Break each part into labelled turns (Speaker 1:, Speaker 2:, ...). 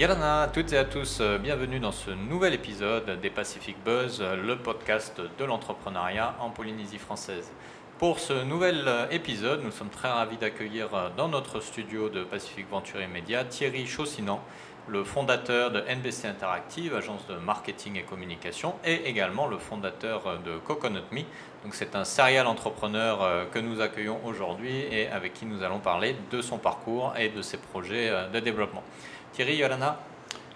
Speaker 1: Yalana toutes et à tous, euh, bienvenue dans ce nouvel épisode des Pacific Buzz, euh, le podcast de l'entrepreneuriat en Polynésie française. Pour ce nouvel euh, épisode, nous sommes très ravis d'accueillir dans notre studio de Pacific Venture Media Thierry Chaussinan, le fondateur de NBC Interactive, agence de marketing et communication, et également le fondateur de Coconut Me. Donc c'est un serial entrepreneur que nous accueillons aujourd'hui et avec qui nous allons parler de son parcours et de ses projets de développement. Thierry, Yolana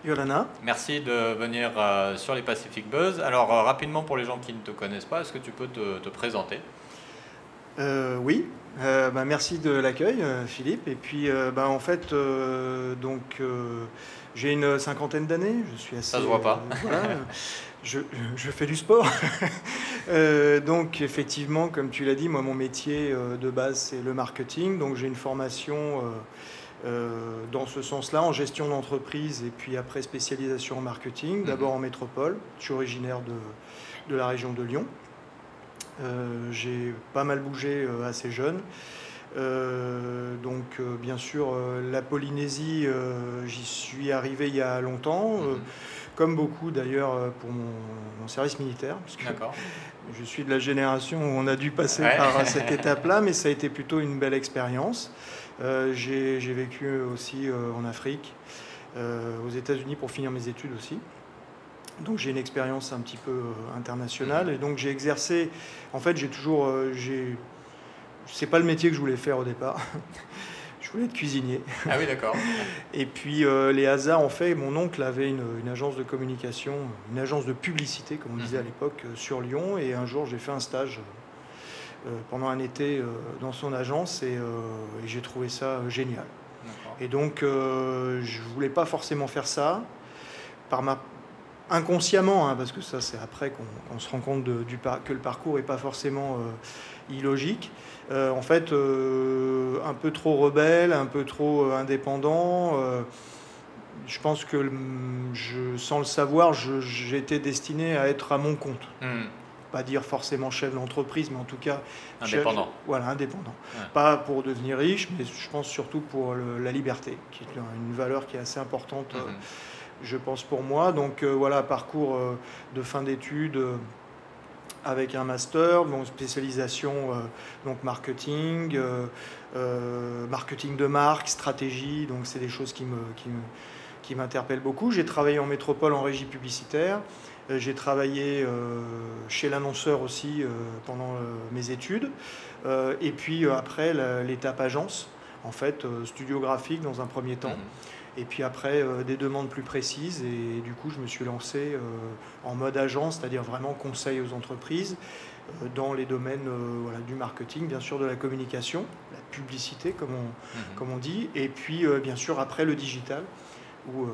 Speaker 2: Yolana.
Speaker 1: Merci de venir euh, sur les Pacific Buzz. Alors, euh, rapidement, pour les gens qui ne te connaissent pas, est-ce que tu peux te, présenter?
Speaker 2: Euh, Oui, bah, merci de l'accueil, Philippe. Et puis, bah, en fait, donc, j'ai une cinquantaine d'années. Je suis assez.
Speaker 1: Ça se voit pas.
Speaker 2: je, je, fais du sport. donc, effectivement, comme tu l'as dit, moi, mon métier de base, c'est le marketing. Donc, j'ai une formation euh, dans ce sens-là, en gestion d'entreprise et puis après spécialisation en marketing, mhm. d'abord en métropole. Je suis originaire de, de la région de Lyon. Euh, j'ai pas mal bougé euh, assez jeune. donc bien sûr la Polynésie, j'y suis arrivé il y a longtemps, mhm. comme beaucoup d'ailleurs pour mon, service militaire. je suis de la génération où on a dû passer par cette étape-là, mais ça a été plutôt une belle expérience. Euh, j'ai vécu aussi euh, en Afrique, euh, aux États-Unis pour finir mes études aussi. Donc j'ai une expérience un petit peu internationale et donc j'ai exercé. En fait, j'ai toujours, j'ai, c'est pas le métier que je voulais faire au départ. je voulais être cuisinier.
Speaker 1: Ah oui, d'accord.
Speaker 2: et puis les hasards ont fait. Mon oncle avait une, une, agence de communication, une agence de publicité, comme on disait à mhm. l'époque, sur Lyon. Et un jour, j'ai fait un stage pendant un été euh, dans son agence et, euh, j'ai trouvé ça génial. Et donc, je voulais pas forcément faire ça. Par ma inconsciemment, hein, parce que ça c'est après qu'on se rend compte du que le parcours n'est pas forcément illogique. en fait, un peu trop rebelle, un peu trop indépendant. je pense que je, sans le savoir, j'étais destiné à être à mon compte. Hmm pas dire forcément chef d'entreprise, mais en tout cas
Speaker 1: indépendant.
Speaker 2: voilà, indépendant. Pas pour devenir riche, mais je pense surtout pour la liberté, qui est une valeur qui est assez importante, mhm. euh, je pense pour moi. Donc euh, voilà, parcours euh, de fin d'études avec un master, bon, spécialisation donc marketing, marketing de marque, stratégie. Donc c'est des choses qui me qui qui m'interpellent beaucoup. J'ai travaillé en métropole en régie publicitaire. Euh, j'ai travaillé euh, chez l'annonceur aussi euh, pendant mes études. et puis après, l'étape agence, en fait, studio graphique dans un premier temps. Mhm. Et puis après, des demandes plus précises. Et, du coup, je me suis lancé en mode agence, c'est-à-dire vraiment conseil aux entreprises dans les domaines voilà, du marketing, bien sûr de la communication, la publicité, comme on, comme on dit. Et puis, bien sûr, après le digital où euh,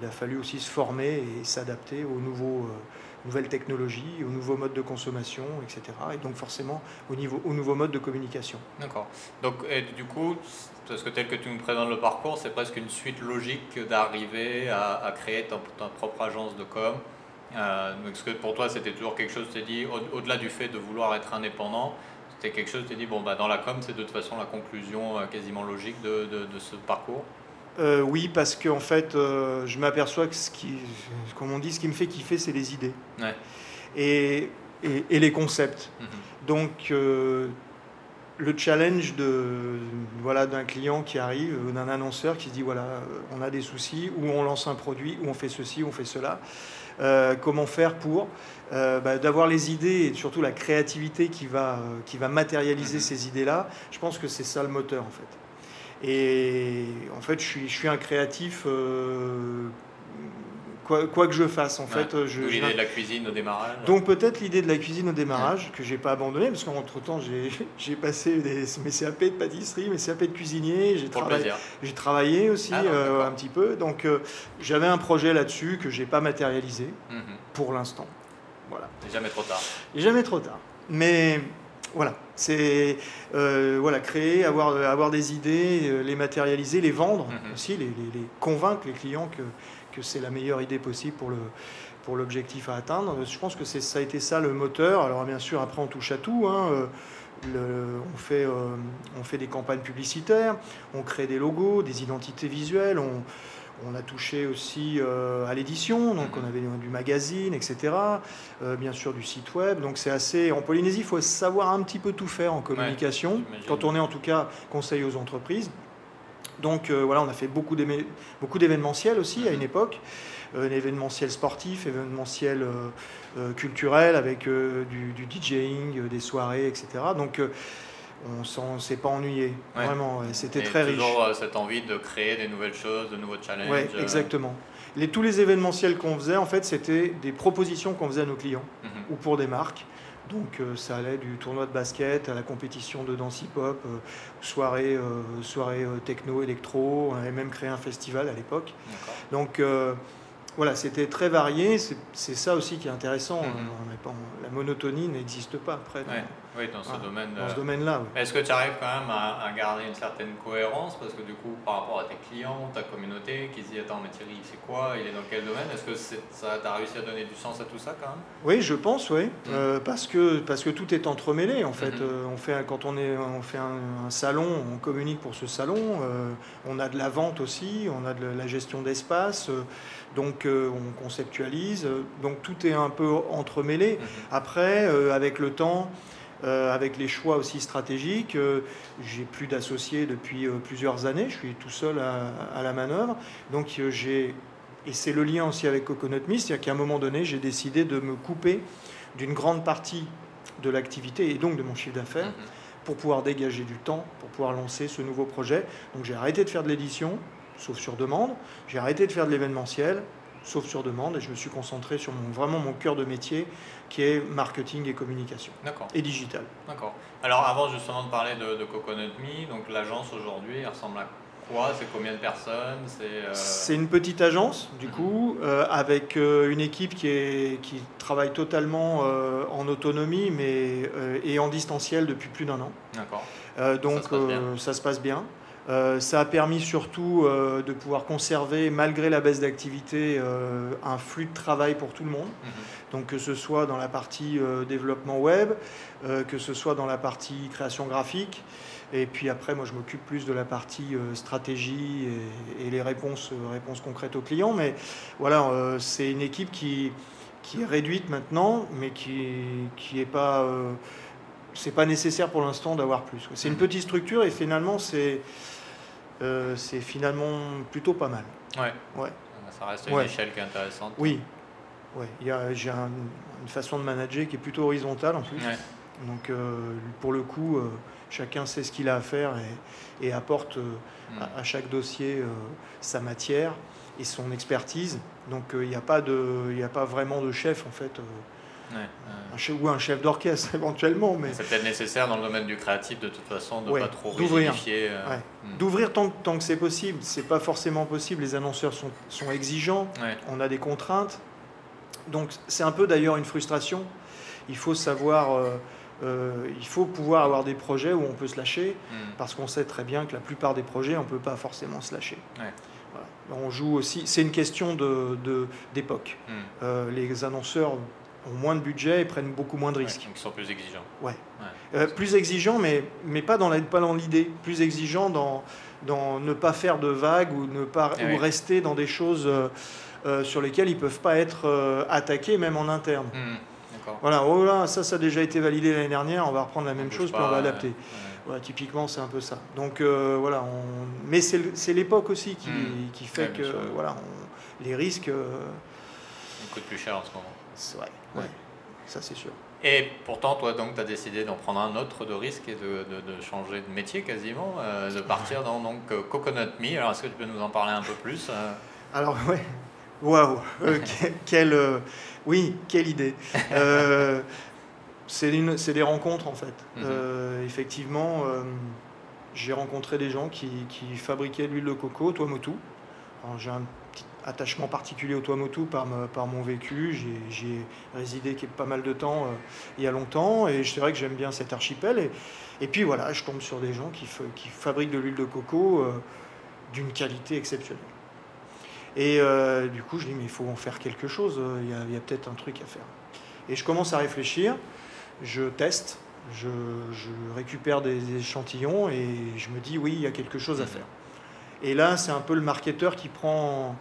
Speaker 2: il a fallu aussi se former et s'adapter aux nouveaux, euh, nouvelles technologies, aux nouveaux modes de consommation, etc. Et donc forcément au niveau, aux nouveaux modes de communication.
Speaker 1: D'accord. Donc et du coup, parce que tel que tu nous présentes le parcours, c'est presque une suite logique d'arriver à, créer ta, propre agence de com. Euh, est-ce que pour toi c'était toujours quelque chose, tu t'es dit, au-delà du fait de vouloir être indépendant, c'était quelque chose, tu t'es dit, bon, bah, dans la com, c'est de toute façon la conclusion quasiment logique de ce parcours?
Speaker 2: Euh, oui, parce qu'en fait, euh, je m'aperçois que ce qui, comme on dit, ce qui me fait kiffer, c'est les idées et, et, les concepts. Mhm. Donc, euh, le challenge de voilà d'un client qui arrive, d'un annonceur qui se dit voilà, on a des soucis, ou on lance un produit, ou on fait ceci, ou on fait cela. comment faire pour bah, d'avoir les idées et surtout la créativité qui va, qui va matérialiser mhm. ces idées-là. Je pense que c'est ça le moteur en fait. Et en fait, je suis, je suis un créatif. Euh, quoi, quoi, que je fasse, en fait.
Speaker 1: l'idée de la cuisine au démarrage.
Speaker 2: Donc peut-être l'idée de la cuisine au démarrage, que j'ai pas abandonné, parce qu'entre-temps, j'ai passé des, mes CAP de pâtisserie, mes CAP de cuisinier, j'ai travaillé, travaillé aussi ah euh, un petit peu. Donc euh, j'avais un projet là-dessus que j'ai pas matérialisé mhm. pour l'instant. Voilà.
Speaker 1: jamais trop tard.
Speaker 2: jamais trop tard. Mais voilà, c'est euh, voilà, créer, avoir, avoir des idées, euh, les matérialiser, les vendre mhm. aussi, les, convaincre les clients que, que c'est la meilleure idée possible pour le pour l'objectif à atteindre. Je pense que ça a été ça le moteur. Alors bien sûr, après on touche à tout. Hein. Le, on, fait, euh, on fait des campagnes publicitaires, on crée des logos, des identités visuelles, on, on a touché aussi euh, à l'édition, donc on avait du magazine, etc. Euh, bien sûr du site web. Donc c'est assez. En Polynésie, il faut savoir un petit peu tout faire en communication, quand on est en tout cas conseil aux entreprises. Donc euh, voilà, on a fait beaucoup d'événementiels aussi à une époque. Un événementiel sportif, événementiel culturel avec du, du, DJing, des soirées, etc. Donc on ne s'est pas ennuyé. Vraiment, c'était très riche.
Speaker 1: Toujours euh, cette envie de créer des nouvelles choses, de nouveaux challenges. Oui,
Speaker 2: euh. exactement. Les, tous les événementiels qu'on faisait, en fait, c'était des propositions qu'on faisait à nos clients mhm. ou pour des marques. Donc euh, ça allait du tournoi de basket à la compétition de danse hip-hop, soirée, soirée techno, électro. On avait même créé un festival à l'époque. Donc voilà, c'était très varié. C'est ça aussi qui est intéressant. Mhm. la monotonie n'existe pas après.
Speaker 1: Oui, dans ce
Speaker 2: ah,
Speaker 1: domaine.
Speaker 2: Dans ce domaine-là.
Speaker 1: Est-ce que tu arrives quand même à, garder une certaine cohérence? Parce que du coup, par rapport à tes clients, ta communauté, qui se dit Attends, mais Thierry, c'est quoi? Il est dans quel domaine? Est-ce que ça t'a réussi à donner du sens à tout ça quand même?
Speaker 2: Oui, je pense, oui. Mmh. Euh, parce, que, parce que tout est entremêlé en fait. Mmh. Euh, on fait quand on, est, on fait un, salon, on communique pour ce salon. Euh, on a de la vente aussi, on a de la gestion d'espace. donc on conceptualise. donc tout est un peu entremêlé. Mmh. Après, avec le temps, euh, avec les choix aussi stratégiques. Euh, j'ai plus d'associés depuis euh, plusieurs années, je suis tout seul à, la manœuvre. Donc j'ai, et c'est le lien aussi avec Coconut Mist, c'est-à-dire qu'à un moment donné, j'ai décidé de me couper d'une grande partie de l'activité et donc de mon chiffre d'affaires mhm. pour pouvoir dégager du temps, pour pouvoir lancer ce nouveau projet. Donc j'ai arrêté de faire de l'édition, sauf sur demande. J'ai arrêté de faire de l'événementiel, sauf sur demande, et je me suis concentré sur mon, vraiment mon cœur de métier, qui est marketing et communication, et digital.
Speaker 1: D'accord. Alors avant justement de parler de, Coconut Me, donc l'agence aujourd'hui, ressemble à quoi? C'est combien de personnes?
Speaker 2: Euh, C'est une petite agence, du mhm. coup, euh, avec euh, une équipe qui, est, qui travaille totalement en autonomie mais, et en distanciel depuis plus d'un an.
Speaker 1: D'accord.
Speaker 2: donc ça se passe bien. Euh, ça a permis surtout euh, de pouvoir conserver, malgré la baisse d'activité, euh, un flux de travail pour tout le monde. Mhm. Donc que ce soit dans la partie développement web, que ce soit dans la partie création graphique. Et puis après, moi, je m'occupe plus de la partie stratégie et, les réponses, réponses concrètes aux clients. Mais voilà, c'est une équipe qui, qui est réduite maintenant, mais qui n'est pas c'est pas nécessaire pour l'instant d'avoir plus. C'est une mhm. petite structure et finalement c'est euh, c'est finalement plutôt pas mal.
Speaker 1: Ouais. ouais. Ça reste une échelle qui est intéressante.
Speaker 2: Oui. Ouais. J'ai une façon de manager qui est plutôt horizontale en plus. Donc euh, pour le coup, euh, chacun sait ce qu'il a à faire et, apporte mm. à, chaque dossier sa matière et son expertise. Donc il n'y a, pas de, a pas vraiment de chef en fait. Un chef, ou un chef d'orchestre éventuellement. Mais...
Speaker 1: C'est peut-être nécessaire dans le domaine du créatif de toute façon de ne pas trop d'ouvrir.
Speaker 2: Euh, hmm. D'ouvrir tant, tant, que c'est possible. C'est pas forcément possible. Les annonceurs sont, sont exigeants. On a des contraintes. Donc c'est un peu d'ailleurs une frustration. Il faut savoir. Euh, euh, il faut pouvoir avoir des projets où on peut se lâcher, hmm. parce qu'on sait très bien que la plupart des projets, on ne peut pas forcément se lâcher. On joue aussi, c'est une question d'époque. De, hmm. les annonceurs ont moins de budget et prennent beaucoup moins de risques.
Speaker 1: donc ils sont plus exigeants.
Speaker 2: Ouais. Euh, plus exigeants, mais, mais pas dans l'idée. Plus exigeants dans, dans ne pas faire de vagues ou, ne pas, eh ou rester dans des choses euh, euh, sur lesquelles ils ne peuvent pas être attaqués, même en interne. Mmh, voilà, oh là, ça, ça a déjà été validé l'année dernière, on va reprendre la même chose, puis on va adapter. Voilà, typiquement, c'est un peu ça. Donc voilà, on... mais c'est l'époque aussi qui, mmh. qui fait que voilà, les risques.
Speaker 1: Ils coûtent plus cher en ce moment.
Speaker 2: Ouais, ouais. ça c'est sûr.
Speaker 1: Et pourtant, toi, donc, tu as décidé d'en prendre un autre de risque et de, de, changer de métier quasiment, euh, de partir dans donc, euh, Coconut Me. Alors, est-ce que tu peux nous en parler un peu plus euh?
Speaker 2: Alors, ouais, waouh, quelle, oui, quelle idée. c'est des rencontres en fait. Mhm. effectivement, j'ai rencontré des gens qui, qui fabriquaient l'huile de coco, Tuamotu. J'ai un attachement particulier au Tuamotu par, par mon vécu. J'ai résidé pas mal de temps euh, il y a longtemps et c'est vrai que j'aime bien cet archipel. Et, et, puis voilà, je tombe sur des gens qui, qui fabriquent de l'huile de coco euh, d'une qualité exceptionnelle. Et euh, du coup, je dis, mais il faut en faire quelque chose, il y a, peut-être un truc à faire. Et je commence à réfléchir, je teste, je, je récupère des échantillons et je me dis, oui, il y a quelque chose à faire. Et là, c'est un peu le marketeur qui prend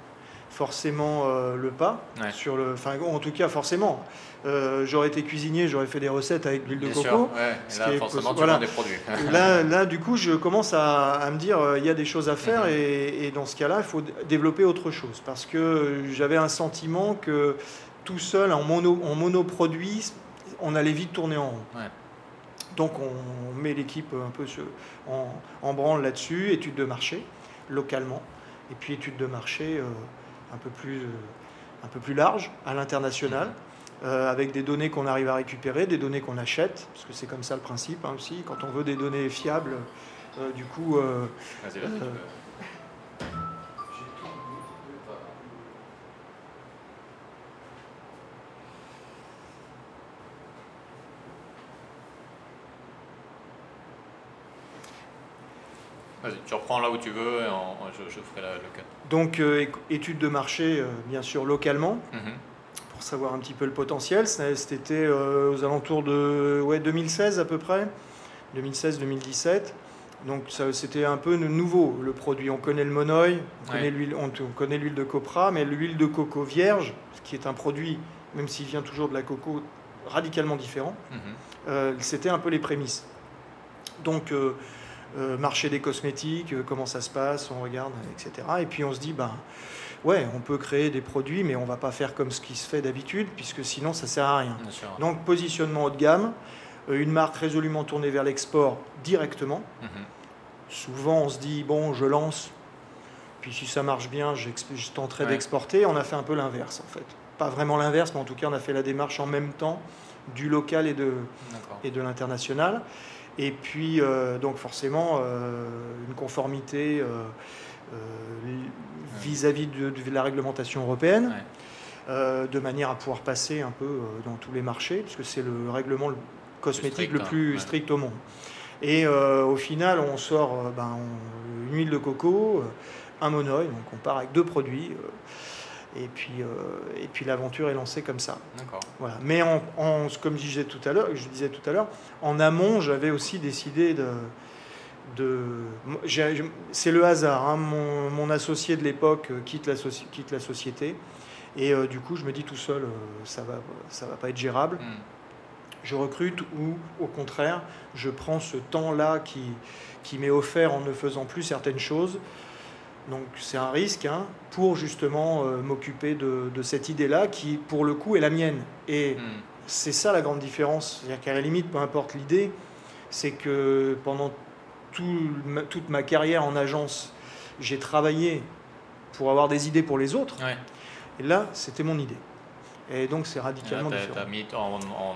Speaker 2: forcément euh, le pas sur le. Enfin, en tout cas, forcément. Euh, j'aurais été cuisinier, j'aurais fait des recettes avec l'huile de coco.
Speaker 1: là, forcément, tu des produits.
Speaker 2: là, là, du coup, je commence à, me dire, euh, il y a des choses à faire, mhm. et, dans ce cas-là, il faut développer autre chose. Parce que j'avais un sentiment que tout seul, en, mono, en monoproduit, on allait vite tourner en rond. Donc, on met l'équipe un peu en, en branle là-dessus, études de marché, localement, et puis études de marché un peu plus, euh, un peu plus large à l'international. Euh, avec des données qu'on arrive à récupérer, des données qu'on achète, parce que c'est comme ça le principe hein, aussi. Quand on veut des données fiables, euh, du coup.
Speaker 1: Vas-y, tu reprends là où tu veux et je, ferai le cas.
Speaker 2: Donc, euh, études de marché, euh, bien sûr, localement, mhm. pour savoir un petit peu le potentiel. C'était euh, aux alentours de ouais, 2016 à peu près, 2016-2017. Donc, c'était un peu nouveau, le produit. On connaît le monoï, on connaît l'huile on, connaît l'huile de copra, mais l'huile de coco vierge, qui est un produit, même s'il vient toujours de la coco, radicalement différent, mhm. c'était un peu les prémices. Donc, euh, marché des cosmétiques, euh, comment ça se passe, on regarde, etc. Et puis on se dit, ben ouais, on peut créer des produits, mais on va pas faire comme ce qui se fait d'habitude, puisque sinon ça sert à rien. Donc positionnement haut de gamme, euh, une marque résolument tournée vers l'export directement. Mhm. Souvent on se dit, bon, je lance, puis si ça marche bien, je tenterai d'exporter. On a fait un peu l'inverse en fait. Pas vraiment l'inverse, mais en tout cas on a fait la démarche en même temps du local et de, et de l'international. Et puis, euh, donc forcément, euh, une conformité euh, vis-à-vis de, la réglementation européenne, de manière à pouvoir passer un peu dans tous les marchés, puisque c'est le règlement cosmétique le plus strict au monde. Et au final, on sort ben, une huile de coco, un monoï, donc on part avec deux produits. Et puis, euh, et puis l'aventure est lancée comme ça. Voilà. Mais en, comme je disais tout à l'heure, je disais tout à l'heure, en amont, j'avais aussi décidé de. de c'est le hasard. Hein. Mon, mon, associé de l'époque euh, quitte la, quitte la société. Et euh, du coup, je me dis tout seul, ça va, ça va pas être gérable. Hmm. Je recrute ou, au contraire, je prends ce temps-là qui, qui m'est offert en ne faisant plus certaines choses donc c'est un risque hein, pour justement euh, m'occuper de, cette idée-là qui, pour le coup, est la mienne. Et hmm. c'est ça la grande différence. C'est-à-dire qu'à la limite, peu importe l'idée, c'est que pendant toute ma carrière en agence, j'ai travaillé pour avoir des idées pour les autres. Et là, c'était mon idée. Et donc c'est radicalement différent.
Speaker 1: Tu as mis en, en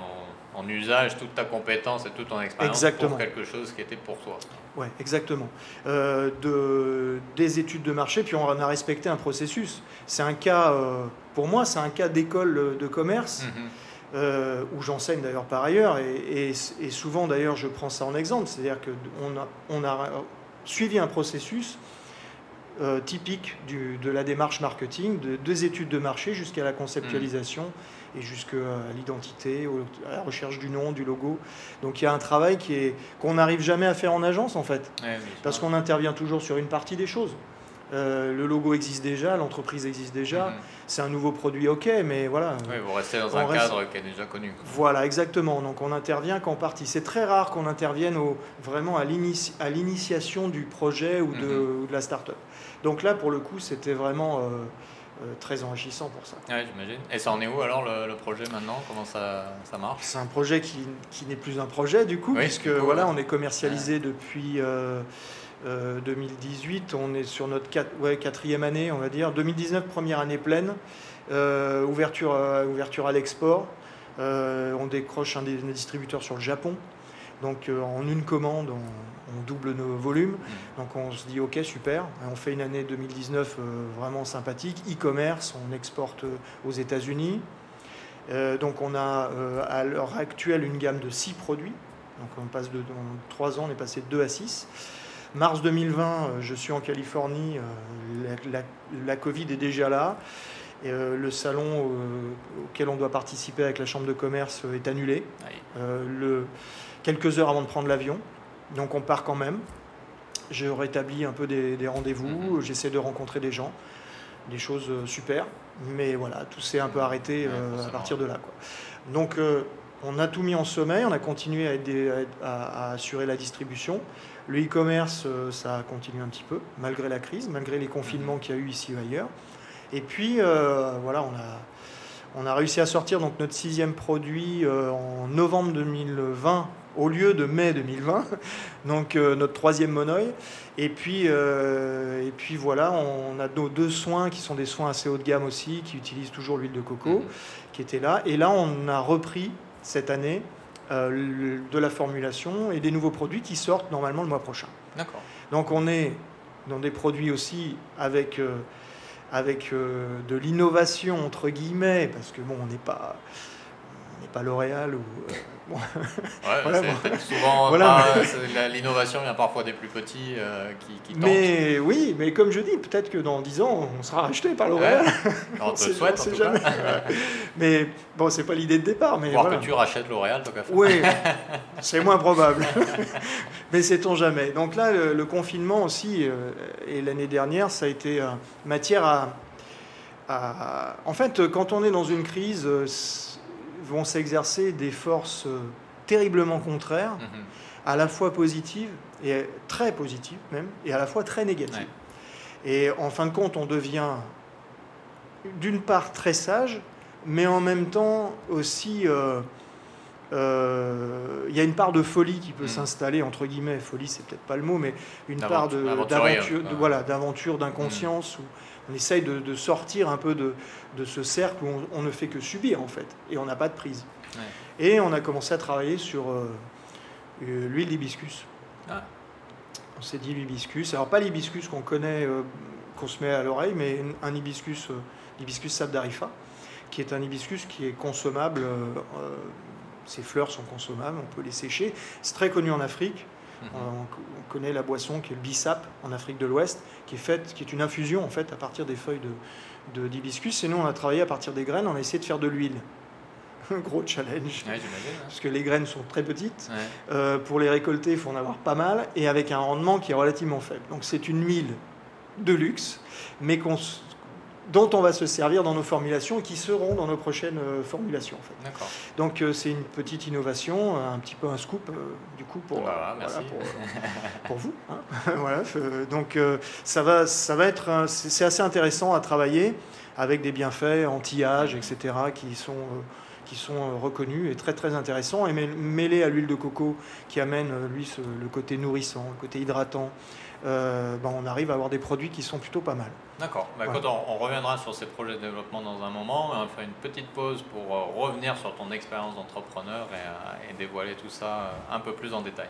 Speaker 1: usage toute ta compétence et toute ton expérience pour quelque chose qui était pour toi.
Speaker 2: Oui, exactement. Euh, de, des études de marché, puis on a respecté un processus. C'est un cas, euh, pour moi, c'est un cas d'école de commerce, mhm. euh, où j'enseigne d'ailleurs par ailleurs, et, et, souvent d'ailleurs je prends ça en exemple, c'est-à-dire qu'on a, on a suivi un processus typique du, de la démarche marketing, de deux études de marché jusqu'à la conceptualisation. Mhm et jusqu'à l'identité, à la recherche du nom, du logo. Donc il y a un travail qui est qu'on n'arrive jamais à faire en agence en fait, parce qu'on intervient toujours sur une partie des choses. Euh, le logo existe déjà, l'entreprise existe déjà, mhm. c'est un nouveau produit, ok, mais voilà.
Speaker 1: Oui, vous restez dans un cadre qui est déjà connu.
Speaker 2: Voilà, exactement. Donc on intervient qu'en partie. C'est très rare qu'on intervienne au, vraiment à l'initiation du projet ou de, mhm. ou de la start-up. Donc là, pour le coup, c'était vraiment. Euh, euh, très enrichissant pour ça.
Speaker 1: Oui, j'imagine. Et ça en est où alors le, projet maintenant? Comment ça, ça marche?
Speaker 2: C'est un projet qui, qui n'est plus un projet du coup, puisque voilà, on est commercialisé depuis 2018. Euh, euh, on est sur notre ouais, quatrième année, on va dire. 2019, première année pleine. ouverture, ouverture à l'export. on décroche un des distributeurs sur le Japon. Donc en une commande, on, on double nos volumes. Mm. Donc on se dit ok super, on fait une année 2019 euh, vraiment sympathique. E-commerce, on exporte euh, aux États-Unis. Euh, donc on a à l'heure actuelle une gamme de 6 produits. Donc on passe de, dans 3 ans, on est passé de 2 à 6. Mars 2020, je suis en Californie, la, Covid est déjà là. Et, le salon auquel on doit participer avec la Chambre de commerce est annulé. le, quelques heures avant de prendre l'avion. Donc on part quand même. je rétablis un peu des, rendez-vous, mhm. j'essaie de rencontrer des gens, des choses super. Mais voilà, tout s'est un peu arrêté à partir de là. Quoi. Donc on a tout mis en sommeil, on a continué à, assurer la distribution. Le e-commerce, ça a continué un petit peu, malgré la crise, malgré les confinements mhm. qu'il y a eu ici ou ailleurs. Et puis, voilà, on a, on a réussi à sortir donc notre sixième produit euh, en novembre 2020 au lieu de mai 2020, donc euh, notre troisième monoï. Et puis, euh, et puis voilà, on a nos deux soins qui sont des soins assez haut de gamme aussi, qui utilisent toujours l'huile de coco, mhm. qui étaient là. Et là, on a repris cette année de la formulation et des nouveaux produits qui sortent normalement le mois prochain. D'accord. Donc on est dans des produits aussi avec avec euh, de l'innovation entre guillemets, parce que bon, on n'est pas pas L'Oréal ou euh,
Speaker 1: ouais, souvent voilà, l'innovation vient parfois des plus petits euh, qui, qui,
Speaker 2: tentent. Mais oui, mais comme je dis, peut-être que dans 10 ans, on sera racheté par L'Oréal.
Speaker 1: on te souhaite, en tout jamais.
Speaker 2: mais bon, c'est pas l'idée de départ. Mais
Speaker 1: Voir que tu rachètes L'Oréal, qu'à
Speaker 2: Oui, c'est moins probable. mais sait-on jamais. Donc là, le, confinement aussi, euh, et l'année dernière, ça a été euh, matière à, à, En fait, quand on est dans une crise vont s'exercer des forces euh, terriblement contraires, mhm. à la fois positives et très positives même, et à la fois très négatives. Et en fin de compte, on devient d'une part très sage, mais en même temps aussi, euh, euh, il y a une part de folie qui peut mhm. s'installer, entre guillemets, folie c'est peut-être pas le mot, mais une part d'aventure, de, voilà, d'aventure, d'inconscience, mhm. où on essaye de, sortir un peu de, ce cercle où on, ne fait que subir en fait, et on n'a pas de prise. Et on a commencé à travailler sur euh, euh, l'huile d'hibiscus. Ah. On s'est dit l'hibiscus, alors pas l'hibiscus qu'on connaît, euh, qu'on se met à l'oreille, mais un hibiscus, l'hibiscus sabdarifa, qui est un hibiscus qui est consommable. ses fleurs sont consommables, on peut les sécher. C'est très connu en Afrique. Mhm. On, connaît la boisson qui est le bissap en Afrique de l'Ouest, qui est faite, qui est une infusion en fait à partir des feuilles de, d'hibiscus. Et nous, on a travaillé à partir des graines, on a essayé de faire de l'huile. Un gros challenge. Hein. Parce que les graines sont très petites. Euh, pour les récolter, il faut en avoir pas mal. Et avec un rendement qui est relativement faible. Donc c'est une huile de luxe, mais qu'on dont on va se servir dans nos formulations et qui seront dans nos prochaines euh, formulations. En fait. Donc euh, c'est une petite innovation, un petit peu un scoop euh, du coup pour, voilà, pour, vous. Hein. voilà, donc ça va, ça va être, c'est assez intéressant à travailler avec des bienfaits anti-âge, etc. qui sont qui sont reconnus et très très intéressants et mêlés à l'huile de coco qui amène lui le côté nourrissant, le côté hydratant, ben, on arrive à avoir des produits qui sont plutôt pas mal.
Speaker 1: D'accord. Bah, on, reviendra sur ces projets de développement dans un moment. On va faire une petite pause pour euh, revenir sur ton expérience d'entrepreneur et, euh, et, dévoiler tout ça euh, un peu plus en détail.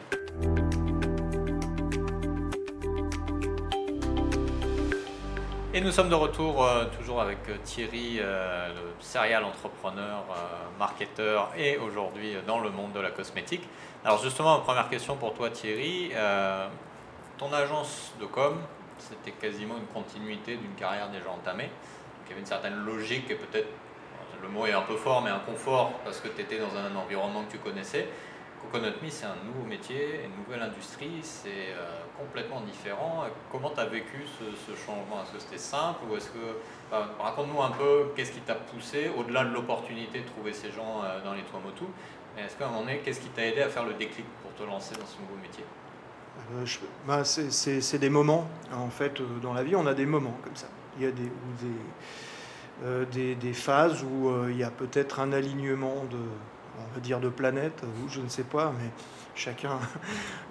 Speaker 1: Et nous sommes de retour toujours avec Thierry, le serial entrepreneur, marketeur et aujourd'hui dans le monde de la cosmétique. Alors justement, première question pour toi Thierry. Ton agence de com, c'était quasiment une continuité d'une carrière déjà entamée. il y avait une certaine logique et peut-être, le mot est un peu fort, mais un confort parce que tu étais dans un environnement que tu connaissais. Coconut Me, c'est un nouveau métier, une nouvelle industrie, c'est euh, complètement différent. Comment tu as vécu ce, changement? Est-ce que c'était simple ou est-ce que. Raconte-nous un peu qu'est-ce qui t'a poussé, au-delà de l'opportunité de trouver ces gens euh, dans les Tuamotu, mais est-ce qu'à un moment donné, qu'est-ce qui t'a aidé à faire le déclic pour te lancer dans ce nouveau métier?
Speaker 2: Euh, bah, c'est des moments, en fait, euh, dans la vie, on a des moments comme ça. Il y a des, des, euh, des, phases où il y a peut-être un alignement de, on va dire, de planètes, ou je ne sais pas, mais chacun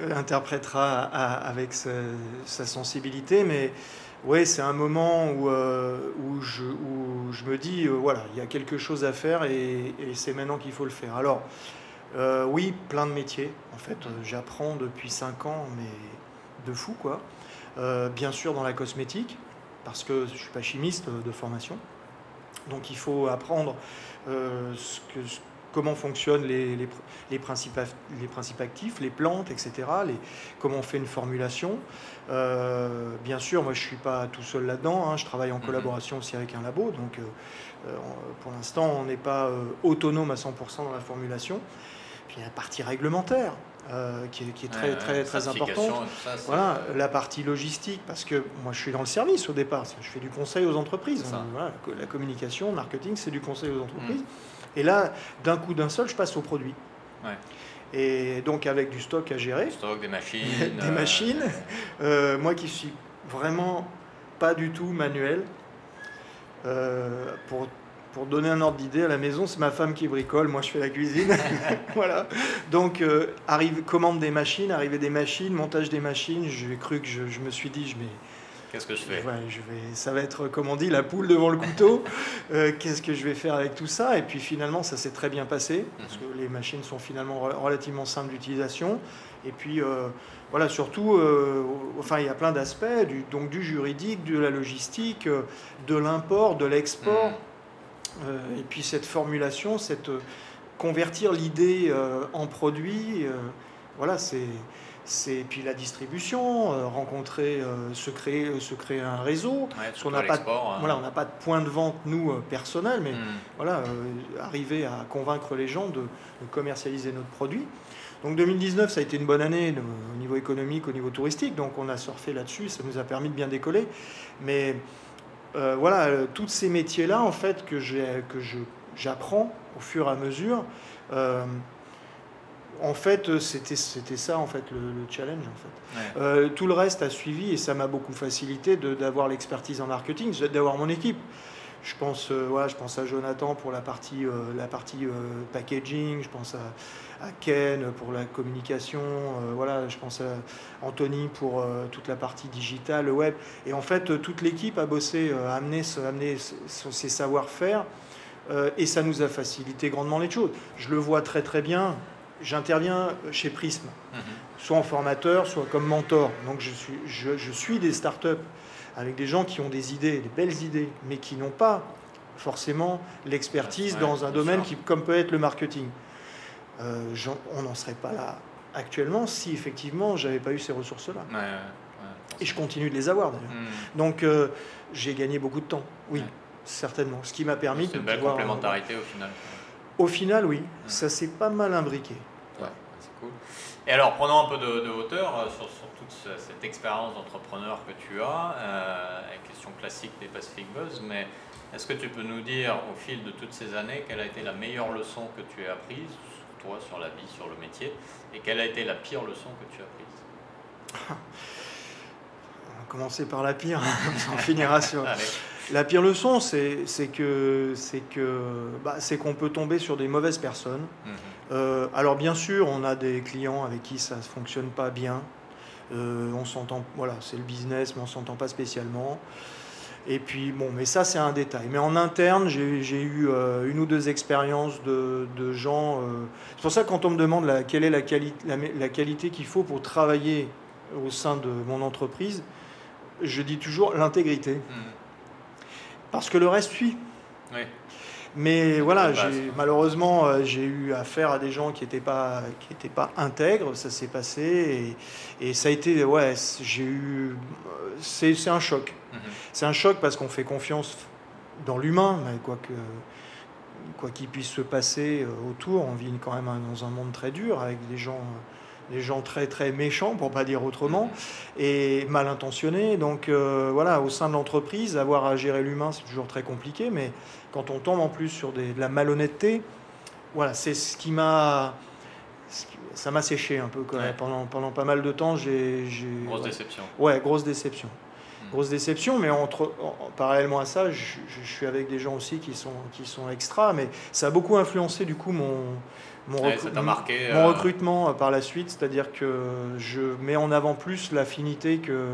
Speaker 2: interprétera avec sa, sensibilité. Mais oui, c'est un moment où, où, je, où, je, me dis, voilà, il y a quelque chose à faire et, et c'est maintenant qu'il faut le faire. Alors, euh, oui, plein de métiers. En fait, euh, j'apprends depuis 5 ans, mais de fou, quoi. Euh, bien sûr, dans la cosmétique, parce que je ne suis pas chimiste de formation. Donc, il faut apprendre ce que, comment fonctionnent les, les, principes, les principes actifs, les plantes, etc., comment on fait une formulation. bien sûr, moi je ne suis pas tout seul là-dedans, hein. je travaille en mhm. collaboration aussi avec un labo, donc pour l'instant on n'est pas autonome à 100% dans la formulation Puis il y a la partie réglementaire. qui, est, très, très, très importante. voilà, la partie logistique, parce que moi je suis dans le service au départ, je fais du conseil aux entreprises. la communication, le marketing, c'est du conseil aux entreprises. Mm. Et là, d'un coup d'un seul, je passe au produit. Et donc avec du stock à gérer. Du
Speaker 1: stock, des machines.
Speaker 2: des machines. Euh, moi qui suis vraiment pas du tout manuel, euh, pour, pour donner un ordre d'idée, à la maison, c'est ma femme qui bricole, moi je fais la cuisine. voilà. Donc, euh, arrive, commande des machines, arriver des machines, montage des machines, j'ai cru que je, je, me suis dit, je mets
Speaker 1: Qu'est-ce que je fais?
Speaker 2: Je vais, Ça va être, comme on dit, la poule devant le couteau. Euh, qu'est-ce que je vais faire avec tout ça? Et puis finalement, ça s'est très bien passé, parce que les machines sont finalement relativement simples d'utilisation. Et puis, euh, voilà, surtout, euh, enfin, il y a plein d'aspects, du, donc du juridique, de la logistique, de l'import, de l'export. Mm. Et puis cette formulation, cette convertir l'idée en produit, voilà, c'est c'est puis la distribution, euh, rencontrer, euh, se, créer, euh, se créer un réseau.
Speaker 1: on n'a pas, de,
Speaker 2: hein. voilà, on n'a pas de point de vente nous personnel, mais hmm. voilà, arriver à convaincre les gens de, commercialiser notre produit. Donc 2019, ça a été une bonne année au niveau économique, au niveau touristique, donc on a surfé là-dessus, ça nous a permis de bien décoller. Mais voilà, tous ces métiers-là, en fait, que j'apprends au fur et à mesure en fait, c'était ça en fait le, challenge. En fait. Euh, tout le reste a suivi et ça m'a beaucoup facilité d'avoir l'expertise en marketing, d'avoir mon équipe. Je pense, euh, je pense à Jonathan pour la partie, euh, la partie packaging, je pense à, Ken pour la communication, voilà, je pense à Anthony pour toute la partie digitale, le web. Et en fait, toute l'équipe a bossé, a amené, amené ses savoir-faire et ça nous a facilité grandement les choses. Je le vois très très bien j'interviens chez Prism, mhm. soit en formateur, soit comme mentor. Donc je suis, je, suis des startups avec des gens qui ont des idées, des belles idées, mais qui n'ont pas forcément l'expertise dans un domaine qui, comme peut être le marketing. Euh, on n'en serait pas là actuellement si effectivement j'avais pas eu ces ressources-là. Et je continue de les avoir d'ailleurs. Mhm. Donc euh, j'ai gagné beaucoup de temps, oui, certainement. Ce qui m'a permis
Speaker 1: de. une belle complémentarité au final.
Speaker 2: Au final, oui, ça s'est pas mal imbriqué.
Speaker 1: Et alors, prenons un peu de, hauteur euh, sur, toute cette expérience d'entrepreneur que tu as, euh, question classique des Pacific Buzz, mais est-ce que tu peux nous dire au fil de toutes ces années quelle a été la meilleure leçon que tu as apprise, toi, sur la vie, sur le métier, et quelle a été la pire leçon que tu as apprise
Speaker 2: On va commencer par la pire, on finira sur... La pire leçon, c'est que c'est que bah, c'est qu'on peut tomber sur des mauvaises personnes. Mhm. Euh, alors bien sûr, on a des clients avec qui ça ne fonctionne pas bien. Euh, on s'entend, voilà, c'est le business, mais on s'entend pas spécialement. Et puis bon, mais ça c'est un détail. Mais en interne, j'ai eu euh, une ou deux expériences de, de gens. c'est pour ça que quand on me demande la, quelle est la, la, qualité qu'il faut pour travailler au sein de mon entreprise, je dis toujours l'intégrité. Mhm parce que le reste suit. Mais voilà, malheureusement, euh, j'ai eu affaire à des gens qui n'étaient pas, qui pas intègres, ça s'est passé, et, ça a été, ouais, j'ai eu, euh, c'est un choc. Mhm. C'est un choc parce qu'on fait confiance dans l'humain, quoi que quoi qu'il puisse se passer euh, autour, on vit quand même dans un monde très dur avec des gens des gens très très méchants, pour pas dire autrement, et mal intentionnés. Donc euh, voilà, au sein de l'entreprise, avoir à gérer l'humain, c'est toujours très compliqué, mais quand on tombe en plus sur de la malhonnêteté, voilà, c'est ce qui m'a ça m'a séché un peu quand même. Pendant, pendant pas mal de temps, j'ai.
Speaker 1: Grosse déception.
Speaker 2: Ouais, grosse déception. Hmm. Grosse déception, mais entre, parallèlement à ça, je, je, suis avec des gens aussi qui sont, qui sont extra, mais ça a beaucoup influencé du coup mon, mon,
Speaker 1: marqué,
Speaker 2: mon euh, recrutement euh, par la suite, c'est-à-dire que je mets en avant plus l'affinité que,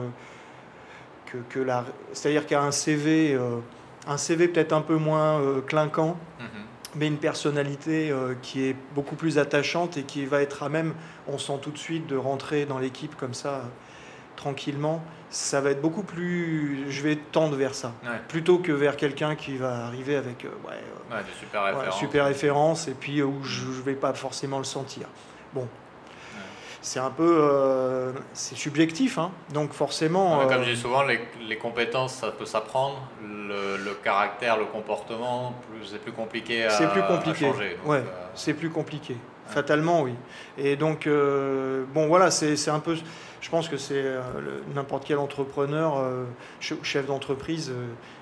Speaker 2: que, que, la. C'est-à-dire qu'il y a un CV, euh, un CV peut-être un peu moins clinquant, mhm. mais une personnalité qui est beaucoup plus attachante et qui va être à même, on sent tout de suite, de rentrer dans l'équipe comme ça tranquillement, ça va être beaucoup plus. Je vais tendre vers ça. Plutôt que vers quelqu'un qui va arriver avec euh, ouais,
Speaker 1: euh, super, références.
Speaker 2: super références et puis euh, où je ne vais pas forcément le sentir. Bon. C'est un peu. c'est subjectif, hein. donc forcément.
Speaker 1: comme je dis souvent, les, les, compétences, ça peut s'apprendre. Le, le, caractère, le comportement, c'est plus compliqué à,
Speaker 2: plus compliqué.
Speaker 1: changer.
Speaker 2: ouais, c'est plus compliqué. Fatalement, oui. Et donc, bon, voilà, c'est un peu. Je pense que c'est n'importe quel entrepreneur, chef d'entreprise,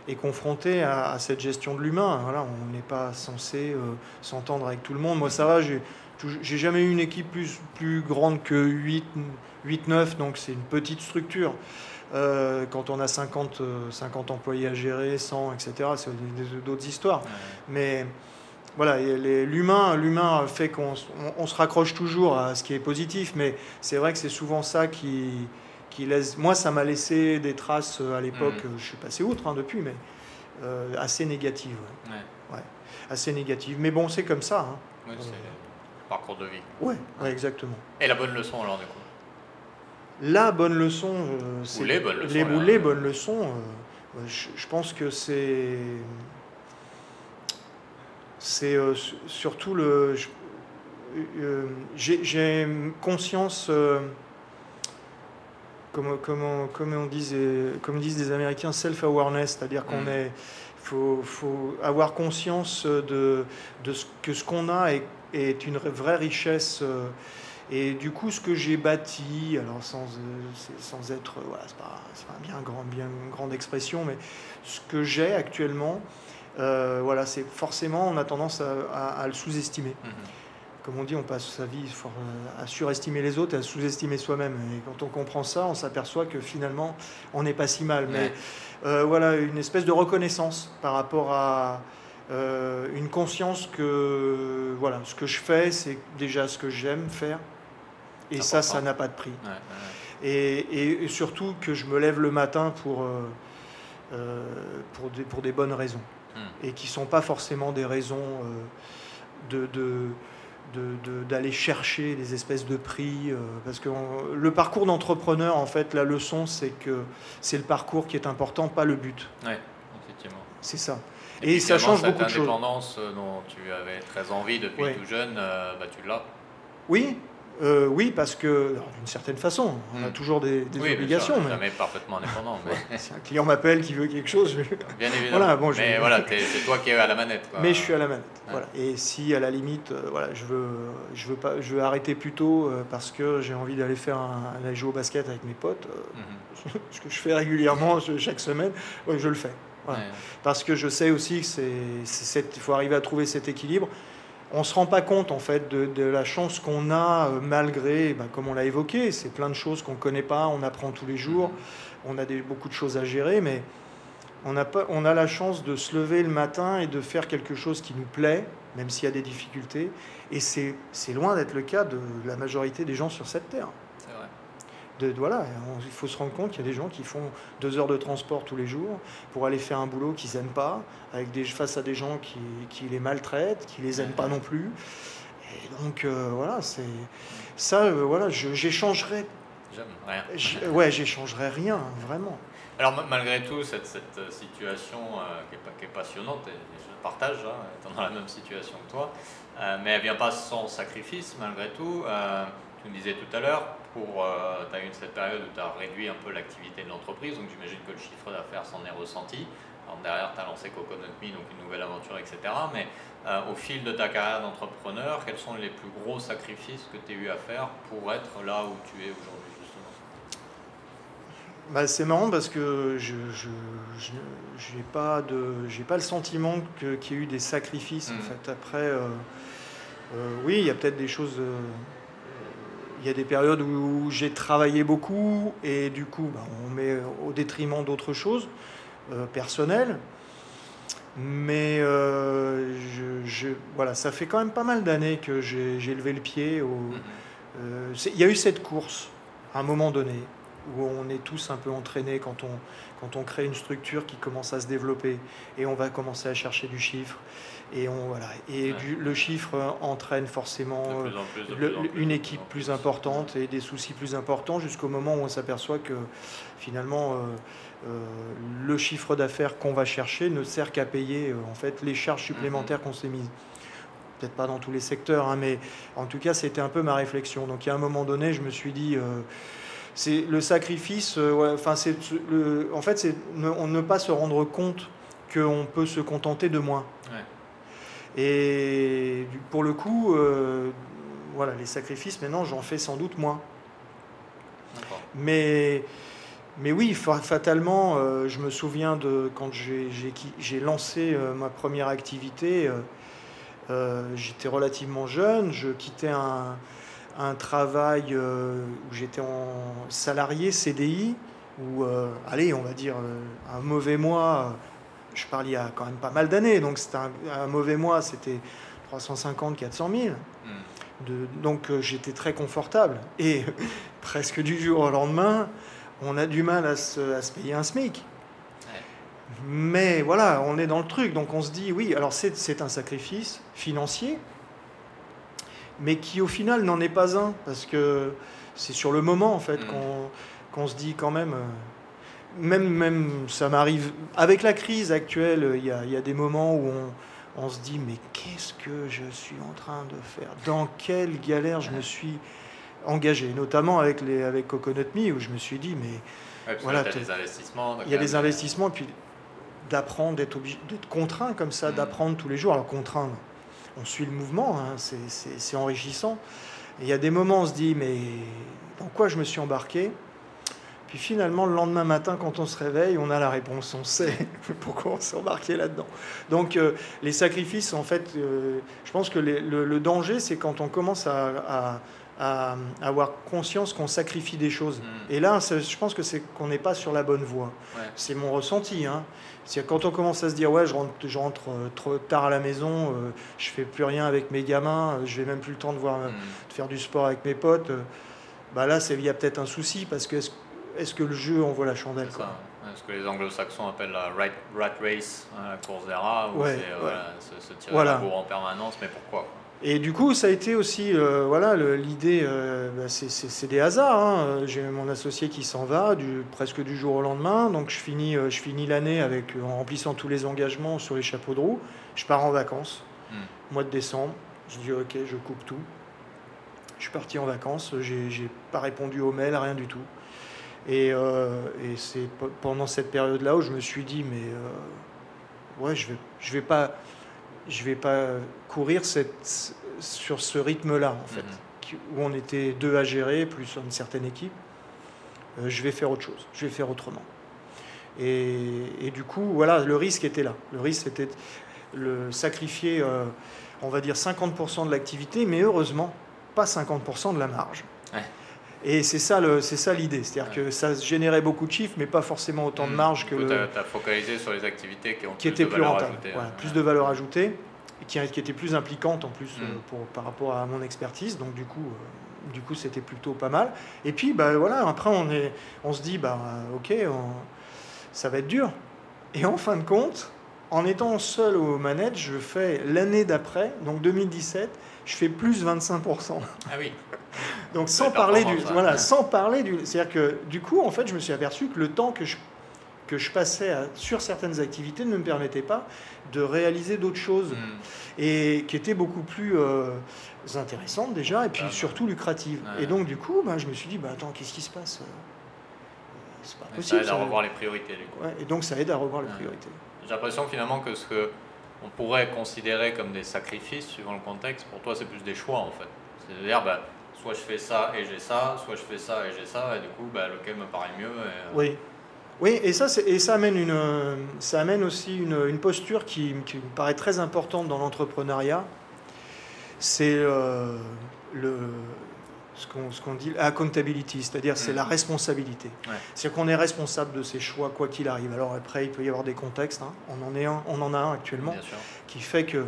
Speaker 2: est confronté à, cette gestion de l'humain. Voilà, on n'est pas censé s'entendre avec tout le monde. Moi, ça va, j'ai jamais eu une équipe plus, plus grande que 8, 8-9, donc c'est une petite structure. Euh, quand on a 50, 50 euh, employés à gérer, 100, etc., c'est d'autres histoires. Mais voilà, l'humain, l'humain fait qu'on on, se raccroche toujours à ce qui est positif, mais c'est vrai que c'est souvent ça qui, qui laisse. Moi, ça m'a laissé des traces euh, à l'époque. Mm. Je suis passé outre hein, depuis, mais assez négatives. Ouais. Assez négatives. Mais bon, c'est comme ça.
Speaker 1: Hein. c'est parcours de vie.
Speaker 2: Ouais, exactement.
Speaker 1: Et la bonne leçon alors du coup?
Speaker 2: La bonne leçon, euh,
Speaker 1: c'est les bonnes leçons.
Speaker 2: Les, bonnes leçons, euh, je, pense que c'est c'est euh, surtout le. J'ai conscience, comme, comme, comme, on disait, comme disent les Américains, self-awareness, c'est-à-dire qu'on mm. est. faut, faut, avoir conscience de, de ce, que ce qu'on a est, est, une vraie richesse. Et du coup, ce que j'ai bâti, alors sans, euh, sans être, euh, voilà, c'est pas, pas bien, grand, bien grande expression, mais ce que j'ai actuellement, euh, voilà, c'est forcément, on a tendance à, le sous-estimer. Mhm. Comme on dit, on passe sa vie à surestimer les autres et à sous-estimer soi-même. Et quand on comprend ça, on s'aperçoit que finalement, on n'est pas si mal. Mais voilà, une espèce de reconnaissance par rapport à, une conscience que voilà, ce que je fais, c'est déjà ce que j'aime faire, et ça, ça n'a pas de prix. Et, surtout que je me lève le matin pour, euh, euh, pour, des, pour des bonnes raisons. Hmm. Et qui ne sont pas forcément des raisons euh, de, d'aller chercher des espèces de prix. parce que le parcours d'entrepreneur, en fait, la leçon, c'est que c'est le parcours qui est important, pas le but.
Speaker 1: Oui, effectivement.
Speaker 2: C'est ça. Et, ça change beaucoup de choses.
Speaker 1: L'indépendance dont tu avais très envie depuis tout jeune, bah, tu l'as.
Speaker 2: Oui, euh, oui, parce que, d'une certaine façon, on a hmm. toujours des, obligations.
Speaker 1: mais... jamais parfaitement indépendant.
Speaker 2: Mais... si un client m'appelle, qui veut quelque chose, je...
Speaker 1: Bien évidemment. Voilà, bon, Mais voilà, c'est toi qui es à la manette.
Speaker 2: Mais je suis à la manette. Voilà. Et si, à la limite, euh, voilà, je, veux, je, veux pas, je veux arrêter plus tôt euh, parce que j'ai envie d'aller faire un, aller jouer au basket avec mes potes, mhm. ce que je fais régulièrement chaque semaine, je le fais. Parce que je sais aussi qu'il faut arriver à trouver cet équilibre on ne se rend pas compte en fait de, la chance qu'on a euh, malgré, ben, comme on l'a évoqué, c'est plein de choses qu'on ne connaît pas, on apprend tous les jours, on a beaucoup de choses à gérer, mais on a la chance de se lever le matin et de faire quelque chose qui nous plaît, même s'il y a des difficultés, et c'est loin d'être le cas de la majorité des gens sur cette terre voilà, il faut se rendre compte qu'il y a des gens qui font deux heures de transport tous les jours pour aller faire un boulot qu'ils n'aiment pas, avec des, face à des gens qui, qui les maltraitent, qui les aiment pas non plus. Et donc euh, voilà, c'est ça. Euh, voilà, j'échangerai.
Speaker 1: Rien.
Speaker 2: Ouais, j'échangerai rien, vraiment.
Speaker 1: Alors malgré tout, cette, cette euh, situation qui, est, qui, est, passionnante, et je partage, hein, étant dans la même situation que toi, mais elle vient pas sans sacrifice malgré tout. tu me disais tout à l'heure, euh, tu as eu cette période où tu as réduit un peu l'activité de l'entreprise, donc j'imagine que le chiffre d'affaires s'en est ressenti. Alors derrière, tu as lancé Coconut Me, donc une nouvelle aventure, etc. Mais euh, au fil de ta carrière d'entrepreneur, quels sont les plus gros sacrifices que tu as eu à faire pour être là où tu es aujourd'hui, justement?
Speaker 2: Bah, C'est marrant parce que je n'ai pas, pas le sentiment qu'il y ait eu des sacrifices. En mmh. fait. Après, euh, oui, il y a peut-être des choses il y a des périodes où j'ai travaillé beaucoup et du coup, bah, on met au détriment d'autres choses euh, personnelles. Mais euh, je, voilà, ça fait quand même pas mal d'années que j'ai levé le pied. Au, mhm. euh, il y a eu cette course à un moment donné où on est tous un peu entraînés quand on, quand on crée une structure qui commence à se développer et on va commencer à chercher du chiffre. Et, on, voilà. et le chiffre entraîne forcément une équipe plus importante et des soucis plus importants jusqu'au moment où on s'aperçoit que finalement euh, euh, le chiffre d'affaires qu'on va chercher ne sert qu'à payer euh, en fait les charges supplémentaires mhm. qu'on s'est mises peut-être pas dans tous les secteurs, hein, mais en tout cas, c'était un peu ma réflexion. Donc, il y a un moment donné, je me suis dit, c'est le sacrifice. enfin, c'est en fait, c'est ne, on ne pas se rendre compte qu'on peut se contenter de moins. Et pour le coup, euh, voilà, les sacrifices, maintenant, j'en fais sans doute moins. Mais, mais oui, fatalement, euh, je me souviens de quand j'ai lancé euh, ma première activité, j'étais relativement jeune, je quittais un, un travail où j'étais en salarié CDI, où, allez, on va dire, un mauvais mois, je parle il y a quand même pas mal d'années, donc c'était un, mauvais mois, c'était 350, 400 000. donc euh, j'étais très confortable. Et presque du jour au lendemain, on a du mal à se, payer un SMIC. Mais voilà, on est dans le truc. Donc on se dit, oui, alors c'est un sacrifice financier, mais qui au final n'en est pas un, parce que c'est sur le moment en fait mm. qu'on se dit quand même... Euh, même, même ça m'arrive, avec la crise actuelle, il y a, il y a des moments où on, on se dit mais qu'est-ce que je suis en train de faire? Dans quelle galère je me suis engagé? Notamment avec, les, avec Coconut Me, où je me suis dit mais...
Speaker 1: voilà, il y a des investissements.
Speaker 2: Il y a des investissements, puis d'apprendre, d'être, d'être contraint comme ça, mm. d'apprendre tous les jours. Alors contraindre, on suit le mouvement, hein, c'est, c'est enrichissant. Et il y a des moments où on se dit mais dans quoi je me suis embarqué? Puis finalement, le lendemain matin, quand on se réveille, on a la réponse, on sait pourquoi on s'est embarqué là-dedans. Donc euh, les sacrifices, en fait, euh, je pense que le, danger, c'est quand on commence à, avoir conscience qu'on sacrifie des choses. Mm. Et là, je pense que c'est qu'on n'est pas sur la bonne voie. C'est mon ressenti. Hein. C'est quand on commence à se dire ouais, je rentre, je rentre euh, trop tard à la maison, je fais plus rien avec mes gamins, je n'ai même plus le temps de voir, mm. de faire du sport avec mes potes. bah là, il y a peut-être un souci parce que est-ce que le jeu envoie la chandelle quoi.
Speaker 1: Ce que les anglo-saxons appellent la rat, race, hein, la course des rats, où c'est voilà, se, tirer voilà. en permanence, mais pourquoi
Speaker 2: Et du coup, ça a été aussi, euh, voilà, l'idée, euh, bah, c'est des hasards. Hein. J'ai mon associé qui s'en va du, presque du jour au lendemain, donc je finis, euh, je finis l'année avec en remplissant tous les engagements sur les chapeaux de roue. Je pars en vacances, hmm. mois de décembre. Je dis ok, je coupe tout. Je suis parti en vacances, j'ai pas répondu aux mails, rien du tout. Et, euh, et c'est pendant cette période-là où je me suis dit, mais euh, ouais, je vais, je vais pas, je vais pas courir cette, sur ce rythme-là, en fait, mhm. où on était deux à gérer, plus une certaine équipe. Euh, je vais faire autre chose, je vais faire autrement. Et, et, du coup, voilà, le risque était là. Le risque, c'était le sacrifier, on va dire, 50% de l'activité, mais heureusement, pas 50% de la marge. Et c'est ça, c'est ça l'idée, c'est-à-dire que ça générait beaucoup de chiffres, mais pas forcément autant de hmm. marge que.
Speaker 1: Tu as, focalisé sur les activités qui ont
Speaker 2: qui
Speaker 1: plus
Speaker 2: étaient de plus valeur ajoutée. plus de valeur ajoutée, et qui, qui étaient plus impliquantes en plus euh, pour, par rapport à mon expertise. Donc du coup, euh, du coup, c'était plutôt pas mal. Et puis, bah voilà, après on est, on se dit, bah ok, ça va être dur. Et en fin de compte, en étant seul au manège, je fais l'année d'après, donc 2017, je fais plus 25%.
Speaker 1: Ah oui.
Speaker 2: Donc sans parler du, voilà, sans parler du, c'est-à-dire que du coup, en fait, je me suis aperçu que le temps que je que je passais sur certaines activités ne me permettait pas de réaliser d'autres choses hmm. et qui étaient beaucoup plus euh, intéressantes déjà et puis ah, surtout lucratives. Et donc du coup, ben, je me suis dit, bah, attends, qu'est-ce qui se passe
Speaker 1: C'est pas possible. Ça aide à revoir les priorités. Du coup.
Speaker 2: et donc ça aide à revoir les priorités.
Speaker 1: J'ai l'impression finalement que ce que on pourrait considérer comme des sacrifices suivant le contexte, pour toi c'est plus des choix en fait. C'est-à-dire, bah, soit je fais ça et j'ai ça, soit je fais ça et j'ai ça, et du coup, bah, lequel me paraît mieux. Euh,
Speaker 2: oui. Oui, et ça, et ça, amène une, ça amène aussi une, une posture qui, me paraît très importante dans l'entrepreneuriat. C'est euh, le, ce qu'on dit accountability, c'est-à-dire c'est la mm. responsabilité. C'est-à-dire qu'on est responsable de ses choix quoi qu'il arrive. Alors après, il peut y avoir des contextes, hein. on, en est un, on en a un actuellement, qui fait que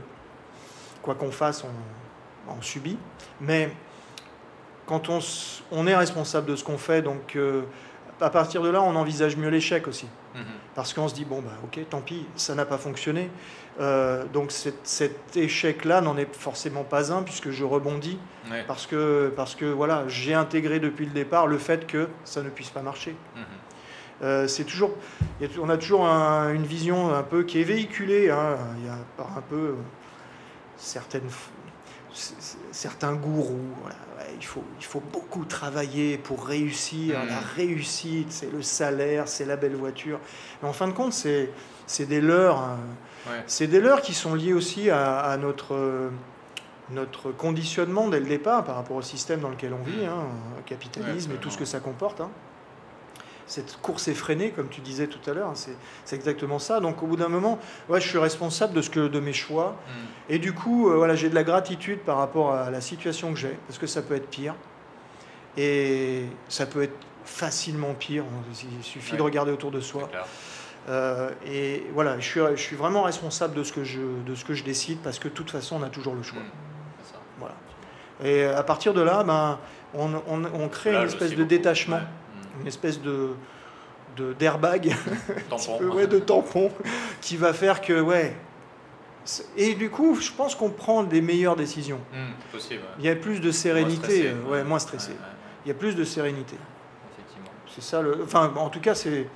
Speaker 2: quoi qu'on fasse, on, on, subit. Mais quand on, on est responsable de ce qu'on fait, donc euh, à partir de là, on envisage mieux l'échec aussi. Mm-hmm. Parce qu'on se dit, bon, bah, ok, tant pis, ça n'a pas fonctionné. Euh, donc cet, échec-là n'en est forcément pas un puisque je rebondis parce que parce que voilà j'ai intégré depuis le départ le fait que ça ne puisse pas marcher. Mhm. Euh, c'est toujours on a toujours une vision un peu qui est véhiculée hein, il y a par un peu certaines certains gourous il faut il faut beaucoup travailler pour réussir mhm. la réussite c'est le salaire c'est la belle voiture mais en fin de compte c'est c'est des leurres hein. C'est des leurs qui sont liées aussi à, notre, notre conditionnement dès le départ par rapport au système dans lequel on vit, hein, capitalisme et tout ce que ça comporte. Hein. Cette course effrénée, comme tu disais tout à l'heure, hein, c'est exactement ça. Donc au bout d'un moment, ouais, je suis responsable de, ce que, de mes choix. Mm. Et du coup, euh, voilà, j'ai de la gratitude par rapport à la situation que j'ai, parce que ça peut être pire. Et ça peut être facilement pire. Il suffit de regarder autour de soi. Euh, et voilà, je suis, je suis, vraiment responsable de ce, que je, de ce que je décide parce que de toute façon, on a toujours le choix. Mm. Voilà. Et à partir de là, ben, on, on, crée une espèce de détachement, mm. une espèce de d'airbag,
Speaker 1: ouais,
Speaker 2: de tampon, qui va faire que, ouais. Et du coup, je pense qu'on prend des meilleures décisions.
Speaker 1: Mm, possible,
Speaker 2: Il y a plus de sérénité, euh, ouais, moins stressé. Il y a plus de sérénité. C'est ça le. Enfin, en tout cas, c'est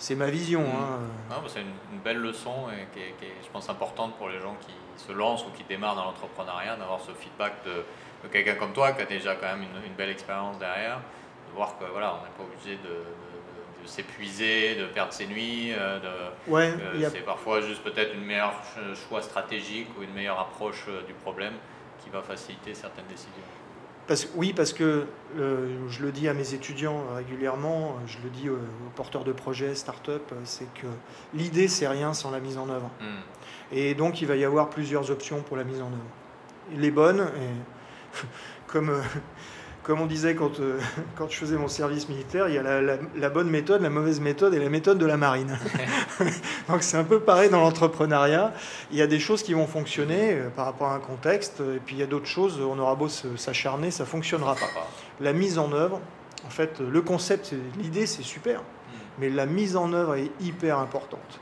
Speaker 2: c'est ma vision. Mm.
Speaker 1: Hein. c'est une, belle leçon et qui est, je pense, importante pour les gens qui se lancent ou qui démarrent dans l'entrepreneuriat, d'avoir ce feedback de, quelqu'un comme toi qui a déjà quand même une, belle expérience derrière, de voir que voilà, on n'est pas obligé de, s'épuiser, de perdre ses nuits. Euh, de,
Speaker 2: ouais,
Speaker 1: C'est parfois juste peut-être une meilleure choix stratégique ou une meilleure approche euh, du problème qui va faciliter certaines décisions
Speaker 2: oui, parce que euh, je le dis à mes étudiants régulièrement, je le dis aux, porteurs de projets, start-up, c'est que l'idée, c'est rien sans la mise en œuvre. Hmm. Et donc, il va y avoir plusieurs options pour la mise en œuvre. Les bonnes, et comme euh, comme on disait quand, euh, quand je faisais mon service militaire, il y a la, bonne méthode, la mauvaise méthode et la méthode de la marine. Donc c'est un peu pareil dans l'entrepreneuriat. Il y a des choses qui vont fonctionner euh, par rapport à un contexte, et puis il y a d'autres choses, on aura beau s'acharner, ça ne fonctionnera pas. La mise en œuvre, en fait, le concept, l'idée, c'est super, mm. mais la mise en œuvre est hyper importante.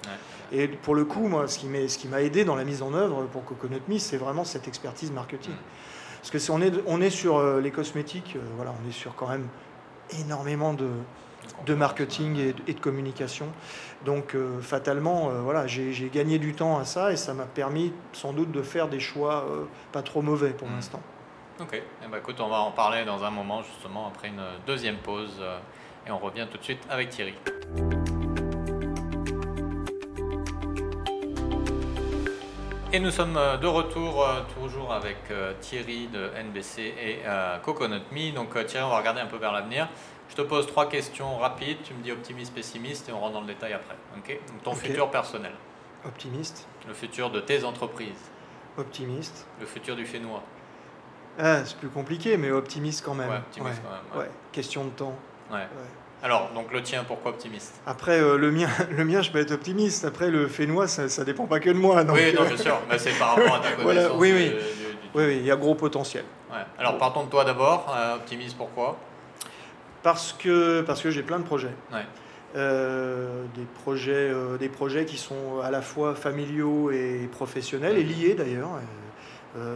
Speaker 2: Et pour le coup, moi, ce qui m'a aidé dans la mise en œuvre pour Coconut Me, c'est vraiment cette expertise marketing. Parce que si on est, on est sur euh, les cosmétiques, euh, voilà, on est sur quand même énormément de, de marketing et, de communication. Donc euh, fatalement, voilà, j'ai gagné du temps à ça et ça m'a permis sans doute de faire des choix pas trop mauvais pour hmm. l'instant.
Speaker 1: Ok, eh ben, écoute, on va en parler dans un moment justement après une deuxième pause et on revient tout de suite avec Thierry. Et nous sommes euh, de retour euh, toujours avec euh, Thierry de NBC et Coconut Me. Donc Thierry, on va regarder un peu vers l'avenir. Je te pose trois questions rapides, tu me dis optimiste, pessimiste et on rentre dans le détail après. Ok? Ton futur personnel.
Speaker 2: Optimiste.
Speaker 1: Le futur de tes entreprises.
Speaker 2: Optimiste.
Speaker 1: Le futur du Fénois.
Speaker 2: Ah, c'est plus compliqué, mais optimiste quand même.
Speaker 1: Ouais, optimiste quand même.
Speaker 2: Question de temps.
Speaker 1: Ouais. Alors, donc le tien, pourquoi optimiste?
Speaker 2: Après, euh, le, mien, le mien, je peux être optimiste. Après, le fénois, ça, ça dépend pas que de moi.
Speaker 1: oui, non, euh, bien sûr. Mais c'est par rapport à ta connaissance.
Speaker 2: oui, oui. oui, oui, il y a gros potentiel.
Speaker 1: Alors, partons de toi d'abord. Euh, optimiste, pourquoi?
Speaker 2: Parce que, parce que j'ai plein de projets. des, projets des projets qui sont à la fois familiaux et professionnels, et liés d'ailleurs.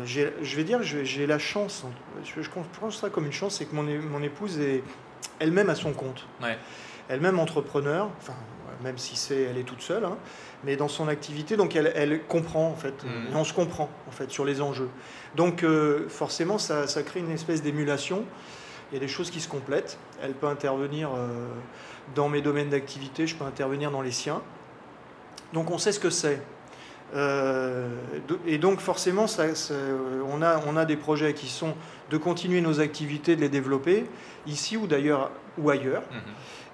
Speaker 2: je vais dire, j'ai la chance, je, je comprends ça comme une chance, c'est que mon, mon épouse est elle-même à son compte. Elle-même entrepreneur, enfin, même si c'est, elle est toute seule, hein, mais dans son activité, donc elle, comprend en fait, mm. on se comprend en fait sur les enjeux. Donc euh, forcément, ça, crée une espèce d'émulation. Il y a des choses qui se complètent. Elle peut intervenir euh, dans mes domaines d'activité, je peux intervenir dans les siens. Donc on sait ce que c'est. Euh, et donc forcément, ça, on, a, on a des projets qui sont de continuer nos activités, de les développer, ici ou d'ailleurs ou ailleurs. Mhm.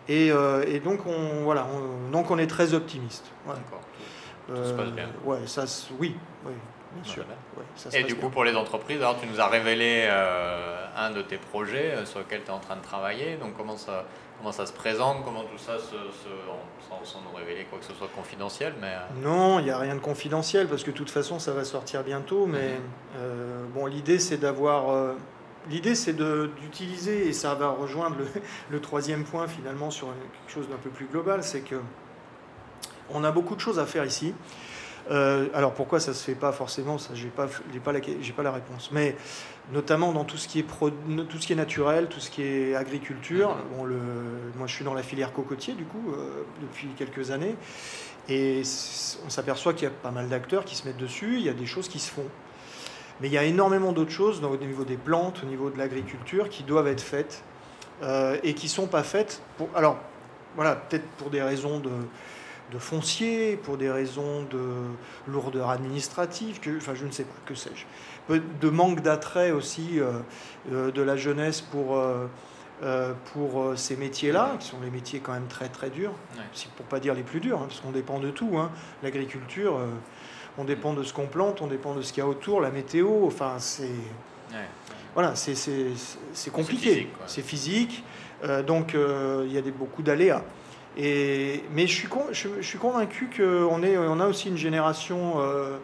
Speaker 2: Et, euh, et, donc on, voilà, donc on est très optimiste.
Speaker 1: D'accord. Tout se passe bien.
Speaker 2: Euh, ouais, ça, oui, oui, bien sûr.
Speaker 1: et du coup, pour les entreprises, alors tu nous as révélé un de tes projets sur lequel tu es en train de travailler. Donc comment ça, comment ça se présente, comment tout ça se, sans, nous révéler quoi que ce soit confidentiel, mais euh,
Speaker 2: non, il n'y a rien de confidentiel parce que de toute façon ça va sortir bientôt. Mais mhm. euh, bon, l'idée c'est d'avoir, euh, l'idée c'est d'utiliser et ça va rejoindre le, troisième point finalement sur quelque chose d'un peu plus global, c'est que on a beaucoup de choses à faire ici. alors pourquoi ça se fait pas forcément Ça, j'ai pas, la, pas la réponse. Mais notamment dans tout ce qui est tout ce qui est naturel, tout ce qui est agriculture. Mhm. Bon, le, moi, je suis dans la filière cocotier du coup euh, depuis quelques années, et on s'aperçoit qu'il y a pas mal d'acteurs qui se mettent dessus. Il y a des choses qui se font, mais il y a énormément d'autres choses au niveau des plantes, au niveau de l'agriculture, qui doivent être faites euh, et qui sont pas faites. Pour, alors voilà, peut-être pour des raisons de de foncier, pour des raisons de lourdeur administrative, que, enfin je ne sais pas, que sais-je. De manque d'attrait aussi de la jeunesse pour, pour ces métiers-là, qui sont les métiers quand même très très durs, pour pas dire les plus durs, hein, parce qu'on dépend de tout. Hein. L'agriculture, on dépend de ce qu'on plante, on dépend de ce qu'il y a autour, la météo, enfin c'est... Voilà, c'est compliqué, c'est physique, euh, donc euh, il y a des, beaucoup d'aléas. Et, mais je suis, je, suis convaincu qu'on on a aussi une génération, euh,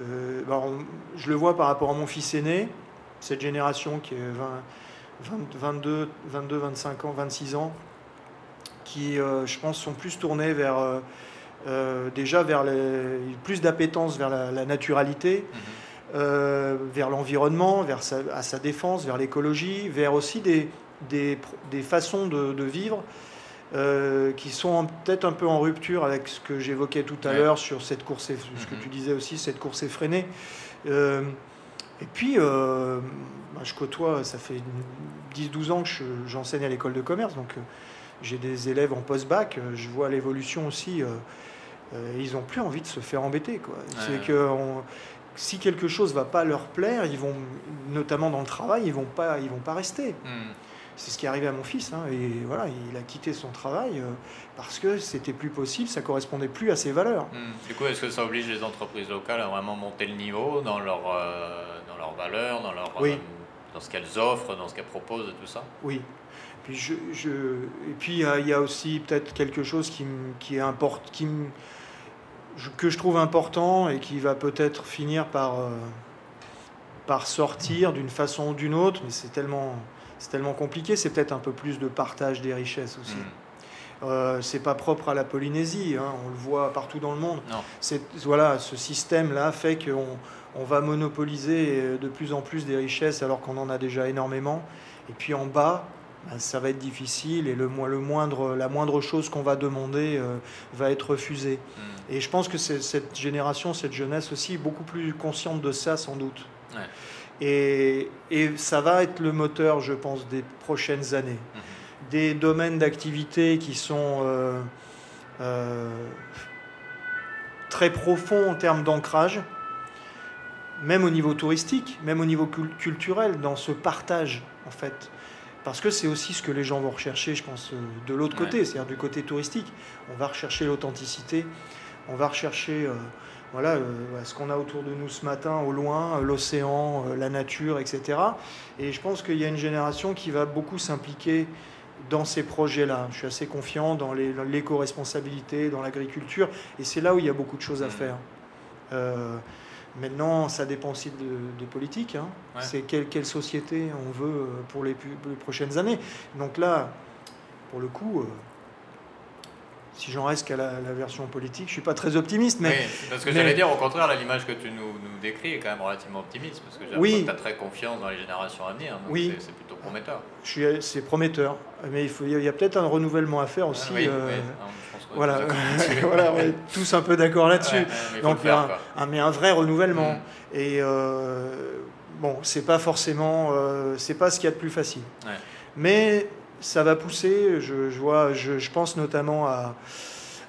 Speaker 2: je le vois par rapport à mon fils aîné, cette génération qui est 22, 22, 25 ans, 26 ans, qui, je pense, sont plus tournés vers, déjà vers les, plus d'appétence vers la, naturalité. Mhm. Euh, vers l'environnement, vers sa, à sa défense, vers l'écologie, vers aussi des, des, des façons de, vivre euh, qui sont peut-être un peu en rupture avec ce que j'évoquais tout à l'heure sur cette course, ce que tu mhm. disais aussi, cette course effrénée. Euh, et puis, bah, je côtoie, ça fait 10-12 ans que j'enseigne à l'école de commerce, donc j'ai des élèves en post-bac, je vois l'évolution aussi. ils n'ont plus envie de se faire embêter. Quoi. C'est que si quelque chose va pas leur plaire, ils vont, notamment dans le travail, ils vont pas, ils vont pas rester. Hmm. C'est ce qui est arrivé à mon fils. Hein, et voilà, il a quitté son travail euh, parce que c'était plus possible, ça correspondait plus à ses valeurs.
Speaker 1: Hmm. Du coup, est-ce que ça oblige les entreprises locales à vraiment monter le niveau dans, euh, dans leurs valeurs, dans, leur, euh, dans ce qu'elles offrent, dans ce qu'elles proposent et tout ça?
Speaker 2: Oui. Puis je, je... Et puis il y, a aussi peut-être quelque chose qui, qui, importe, qui, que je trouve important et qui va peut-être finir par, par sortir d'une façon ou d'une autre, mais c'est tellement, c'est tellement compliqué, c'est peut-être un peu plus de partage des richesses aussi. Mm. Euh, c'est pas propre à la Polynésie, hein, on le voit partout dans le monde. C'est, voilà, ce système-là fait qu'on on va monopoliser de plus en plus des richesses alors qu'on en a déjà énormément. Et puis en bas, ben, ça va être difficile et le, le moindre, la moindre chose qu'on va demander euh, va être refusée. Mm. Et je pense que cette génération, cette jeunesse aussi, est beaucoup plus consciente de ça sans doute. Et, et, ça va être le moteur, je pense, des prochaines années. Mm-hmm. Des domaines d'activité qui sont euh, euh, très profonds en termes d'ancrage, même au niveau touristique, même au niveau culturel, dans ce partage en fait parce que c'est aussi ce que les gens vont rechercher, je pense, euh, de l'autre côté, c'est-à-dire du côté touristique. On va rechercher l'authenticité, on va rechercher euh, voilà, euh, ce qu'on a autour de nous ce matin, au loin, l'océan, la nature, etc. Et je pense qu'il y a une génération qui va beaucoup s'impliquer dans ces projets-là. Je suis assez confiant dans l'éco-responsabilité, dans l'agriculture, et c'est là où il y a beaucoup de choses à mmh. faire. Maintenant, ça dépend aussi des politiques. Hein. C'est quelle, société on veut euh, pour les, prochaines années. Donc là, pour le coup, euh, si j'en reste qu'à la, version politique, je suis pas très optimiste. Mais,
Speaker 1: oui, parce que j'allais dire, au contraire, l'image que tu nous, décris est quand même relativement optimiste, parce que j'ai oui. que tu as très confiance dans les générations à venir. oui. C'est plutôt prometteur.
Speaker 2: C'est prometteur, mais il, faut, il y a, peut-être un renouvellement à faire aussi. oui, euh, voilà, voilà, on est tous un peu d'accord là-dessus. Donc, il y a un, mais un vrai renouvellement. Mm. Et euh, bon, c'est pas forcément, euh, c'est pas ce qu'il y a de plus facile. Mais ça va pousser. Je, vois, je, pense notamment à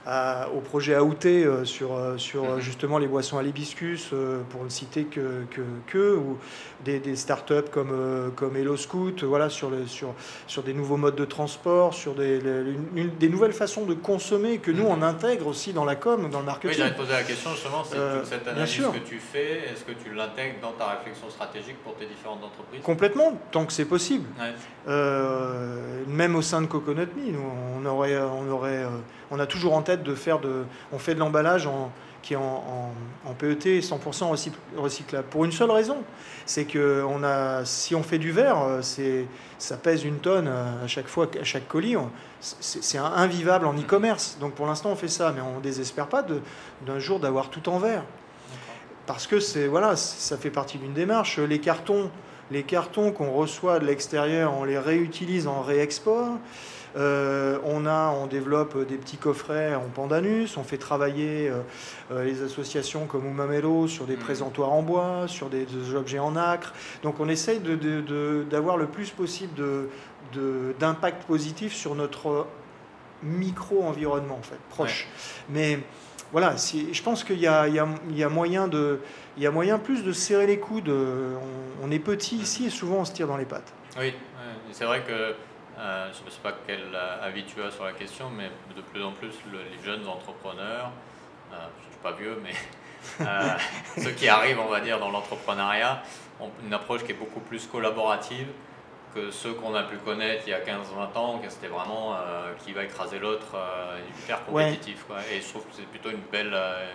Speaker 2: au projet Aouté euh, sur, euh, sur mhm. justement les boissons à l'hibiscus, euh, pour ne citer que, que, ou des, des startups comme, comme Hello Scoot, voilà, sur, le, sur, sur des nouveaux modes de transport, sur des, des nouvelles façons de consommer que nous, mhm. on intègre aussi dans la com, dans le marketing. Oui,
Speaker 1: j'allais te poser la question justement, c'est toute cette analyse que tu fais, est-ce que tu l'intègres dans ta réflexion stratégique pour tes différentes entreprises?
Speaker 2: Complètement, tant que c'est possible. même au sein de Coconut Me, nous, on aurait, on aurait on a toujours en tête de faire de. On fait de l'emballage en, qui est en, PET 100% recyclable. Pour une seule raison, c'est que on a, si on fait du verre, euh, ça pèse une tonne à chaque fois, à chaque colis. C'est, invivable en e-commerce. Donc pour l'instant, on fait ça, mais on ne désespère pas d'un jour d'avoir tout en verre. Parce que c'est voilà, ça fait partie d'une démarche. Les cartons, les cartons qu'on reçoit de l'extérieur, on les réutilise en réexport. Euh, on, a, on développe des petits coffrets en pandanus, on fait travailler euh, euh, les associations comme Umamelo sur des mmh. présentoirs en bois, sur des, objets en acre. Donc on essaye d'avoir le plus possible d'impact positif sur notre micro-environnement, en fait, proche. Mais voilà, je pense qu'il y, a, moyen de, il y a moyen plus de serrer les coudes. On, est petit ici et souvent on se tire dans les pattes.
Speaker 1: Oui, c'est vrai que euh, je ne sais pas quel avis tu as sur la question, mais de plus en plus les jeunes entrepreneurs, euh, je ne suis pas vieux, mais euh, ceux qui arrivent, on va dire, dans l'entrepreneuriat, ont une approche qui est beaucoup plus collaborative que ceux qu'on a pu connaître il y a 15-20 ans, que c'était vraiment euh, qui va écraser l'autre, euh, hyper compétitif. Quoi. Et je trouve que c'est plutôt une belle, euh,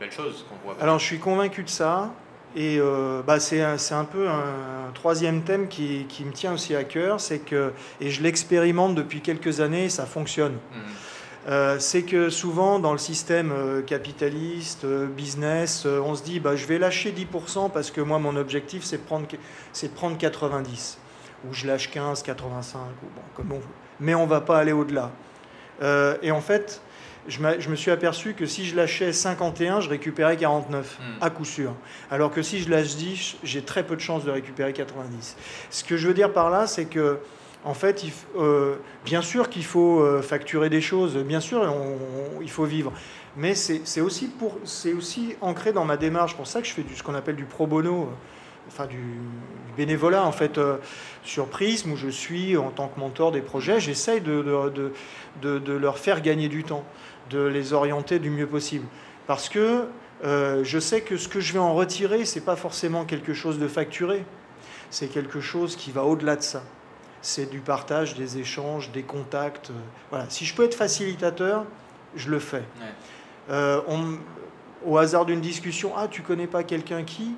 Speaker 1: belle chose qu'on voit.
Speaker 2: Alors je suis convaincu de ça. Et bah, c'est un, un, peu un, troisième thème qui, qui, me tient aussi à cœur, c'est que, et je l'expérimente depuis quelques années, ça fonctionne. Mmh. c'est que souvent dans le système capitaliste, business, on se dit bah, je vais lâcher 10% parce que moi mon objectif c'est de prendre, de prendre 90 ou je lâche 15, 85, ou bon, comme on veut. Mais on ne va pas aller au-delà. Euh, et en fait, je, je, me suis aperçu que si je lâchais 51, je récupérais 49, hmm. à coup sûr. Alors que si je lâche 10, j'ai très peu de chances de récupérer 90. Ce que je veux dire par là, c'est que, en fait, il, euh, bien sûr qu'il faut euh, facturer des choses, bien sûr, il faut vivre. Mais c'est aussi, pour, aussi ancré dans ma démarche. C'est pour ça que je fais du, ce qu'on appelle du pro bono enfin du, bénévolat en fait euh, sur Prism où je suis en tant que mentor des projets, j'essaye de, de, de, leur faire gagner du temps, de les orienter du mieux possible. Parce que euh, je sais que ce que je vais en retirer, c'est pas forcément quelque chose de facturé, c'est quelque chose qui va au-delà de ça. C'est du partage, des échanges, des contacts. Euh, voilà. Si je peux être facilitateur, je le fais. au hasard d'une discussion, ah, tu connais pas quelqu'un qui?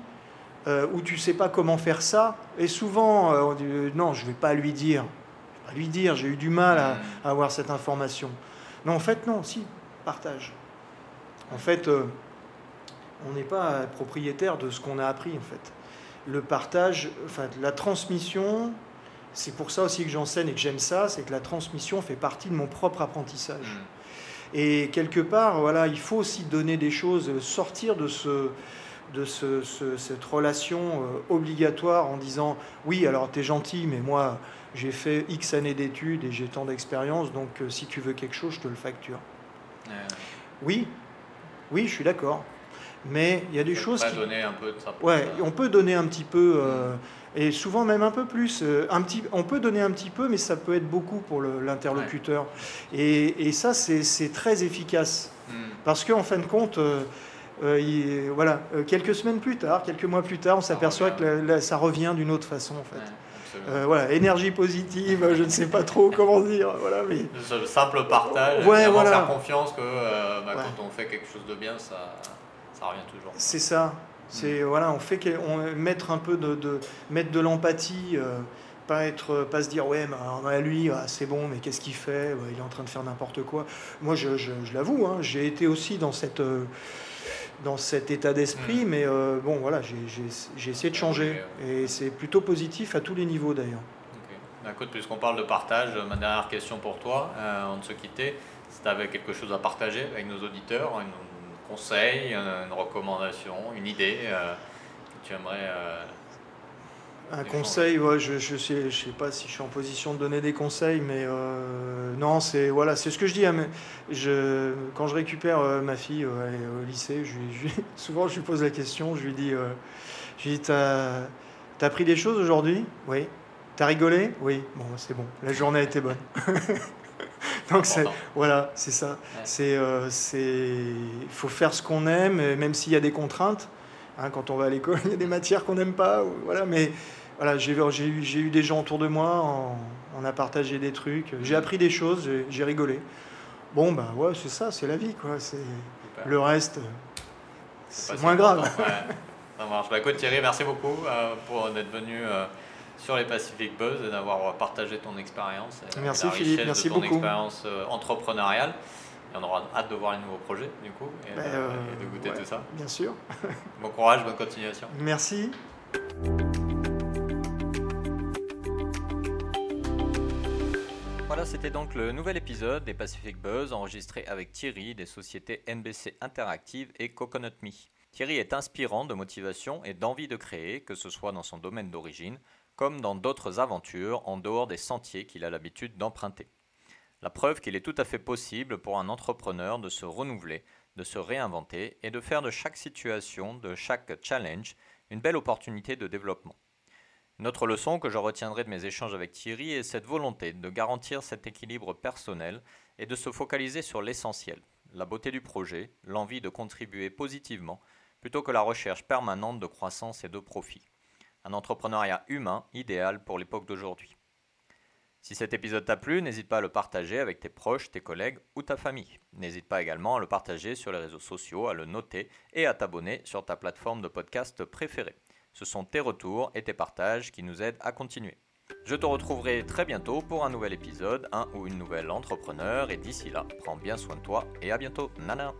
Speaker 2: Euh, où tu sais pas comment faire ça. Et souvent, euh, on dit non, je vais pas lui dire. Je vais pas lui dire, j'ai eu du mal à, avoir cette information. Non, en fait, non, si, partage. En fait, euh, on n'est pas propriétaire de ce qu'on a appris, en fait. Le partage, enfin, la transmission, c'est pour ça aussi que j'enseigne et que j'aime ça, c'est que la transmission fait partie de mon propre apprentissage. Mm. Et quelque part, voilà, il faut aussi donner des choses, sortir de ce, de cette relation euh, obligatoire en disant oui, alors tu es gentil, mais moi j'ai fait X années d'études et j'ai tant d'expérience, donc euh, si tu veux quelque chose, je te le facture. Oui, oui, je suis d'accord. Mais il y a des choses.
Speaker 1: Qui... donner un peu de ça.
Speaker 2: Ouais, on peut donner un petit peu, euh, et souvent même un peu plus. un petit, on peut donner un petit peu, mais ça peut être beaucoup pour l'interlocuteur. Et, et, ça, c'est très efficace. Hmm. Parce qu'en en fin de compte, euh, voilà, euh, quelques semaines plus tard, quelques mois plus tard, on s'aperçoit que ça revient d'une autre façon en fait. Euh, voilà, énergie positive, je ne sais pas trop comment dire. Voilà, mais...
Speaker 1: Ce simple partage, ouais, voilà. faire confiance que bah, quand on fait quelque chose de bien, ça, ça revient toujours.
Speaker 2: C'est ça. C'est mm. voilà, on fait on, mettre un peu de, de mettre de l'empathie, pas être, pas se dire ouais, bah, lui, ah, c'est bon, mais qu'est-ce qu'il fait? Il est en train de faire n'importe quoi. Moi, je, je, je l'avoue, hein, j'ai été aussi dans cette dans cet état d'esprit, mm. mais euh, bon, voilà, j'ai essayé de changer. Et c'est plutôt positif à tous les niveaux d'ailleurs.
Speaker 1: Okay. Écoute, puisqu'on parle de partage, ma dernière question pour toi, euh, avant de se quitter, si tu avais quelque chose à partager avec nos auditeurs, un conseil, une, recommandation, une idée euh, que tu aimerais
Speaker 2: un conseil, ouais, je ne je sais, je sais, pas si je suis en position de donner des conseils, mais euh, non, c'est voilà, c'est ce que je dis. je, quand je récupère euh, ma fille au lycée, je, souvent je lui pose la question, je lui dis, euh, je lui dis t'as as pris des choses aujourd'hui? Oui. T'as rigolé? Oui. Bon, c'est bon. La journée a été bonne. Donc c'est voilà, c'est ça. C'est faut faire ce qu'on aime, même s'il y a des contraintes. Hein, quand on va à l'école, il y a des matières qu'on n'aime pas, voilà, mais voilà, j'ai eu, eu des gens autour de moi, on, a partagé des trucs, j'ai appris des choses, j'ai rigolé. Bon, ben ouais, c'est ça, c'est la vie, quoi. Le reste, c'est moins grave.
Speaker 1: ça marche. Bah, écoute, Thierry, merci beaucoup euh, pour d'être venu euh, sur les Pacific Buzz et d'avoir partagé ton expérience.
Speaker 2: Merci Philippe, merci
Speaker 1: de
Speaker 2: ton
Speaker 1: expérience euh, entrepreneuriale. Et on aura hâte de voir les nouveaux projets, du coup, et, ben, de, goûter tout ça.
Speaker 2: Bien sûr.
Speaker 1: bon courage, bonne continuation.
Speaker 2: Merci.
Speaker 1: C'était donc le nouvel épisode des Pacific Buzz enregistré avec Thierry des sociétés NBC Interactive et Coconut Me. Thierry est inspirant de motivation et d'envie de créer, que ce soit dans son domaine d'origine, comme dans d'autres aventures en dehors des sentiers qu'il a l'habitude d'emprunter. La preuve qu'il est tout à fait possible pour un entrepreneur de se renouveler, de se réinventer et de faire de chaque situation, de chaque challenge, une belle opportunité de développement. Une autre leçon que je retiendrai de mes échanges avec Thierry est cette volonté de garantir cet équilibre personnel et de se focaliser sur l'essentiel, la beauté du projet, l'envie de contribuer positivement, plutôt que la recherche permanente de croissance et de profit. Un entrepreneuriat humain idéal pour l'époque d'aujourd'hui. Si cet épisode t'a plu, n'hésite pas à le partager avec tes proches, tes collègues ou ta famille. N'hésite pas également à le partager sur les réseaux sociaux, à le noter et à t'abonner sur ta plateforme de podcast préférée. Ce sont tes retours et tes partages qui nous aident à continuer. Je te retrouverai très bientôt pour un nouvel épisode, un ou une nouvelle entrepreneur, et d'ici là, prends bien soin de toi et à bientôt. Nana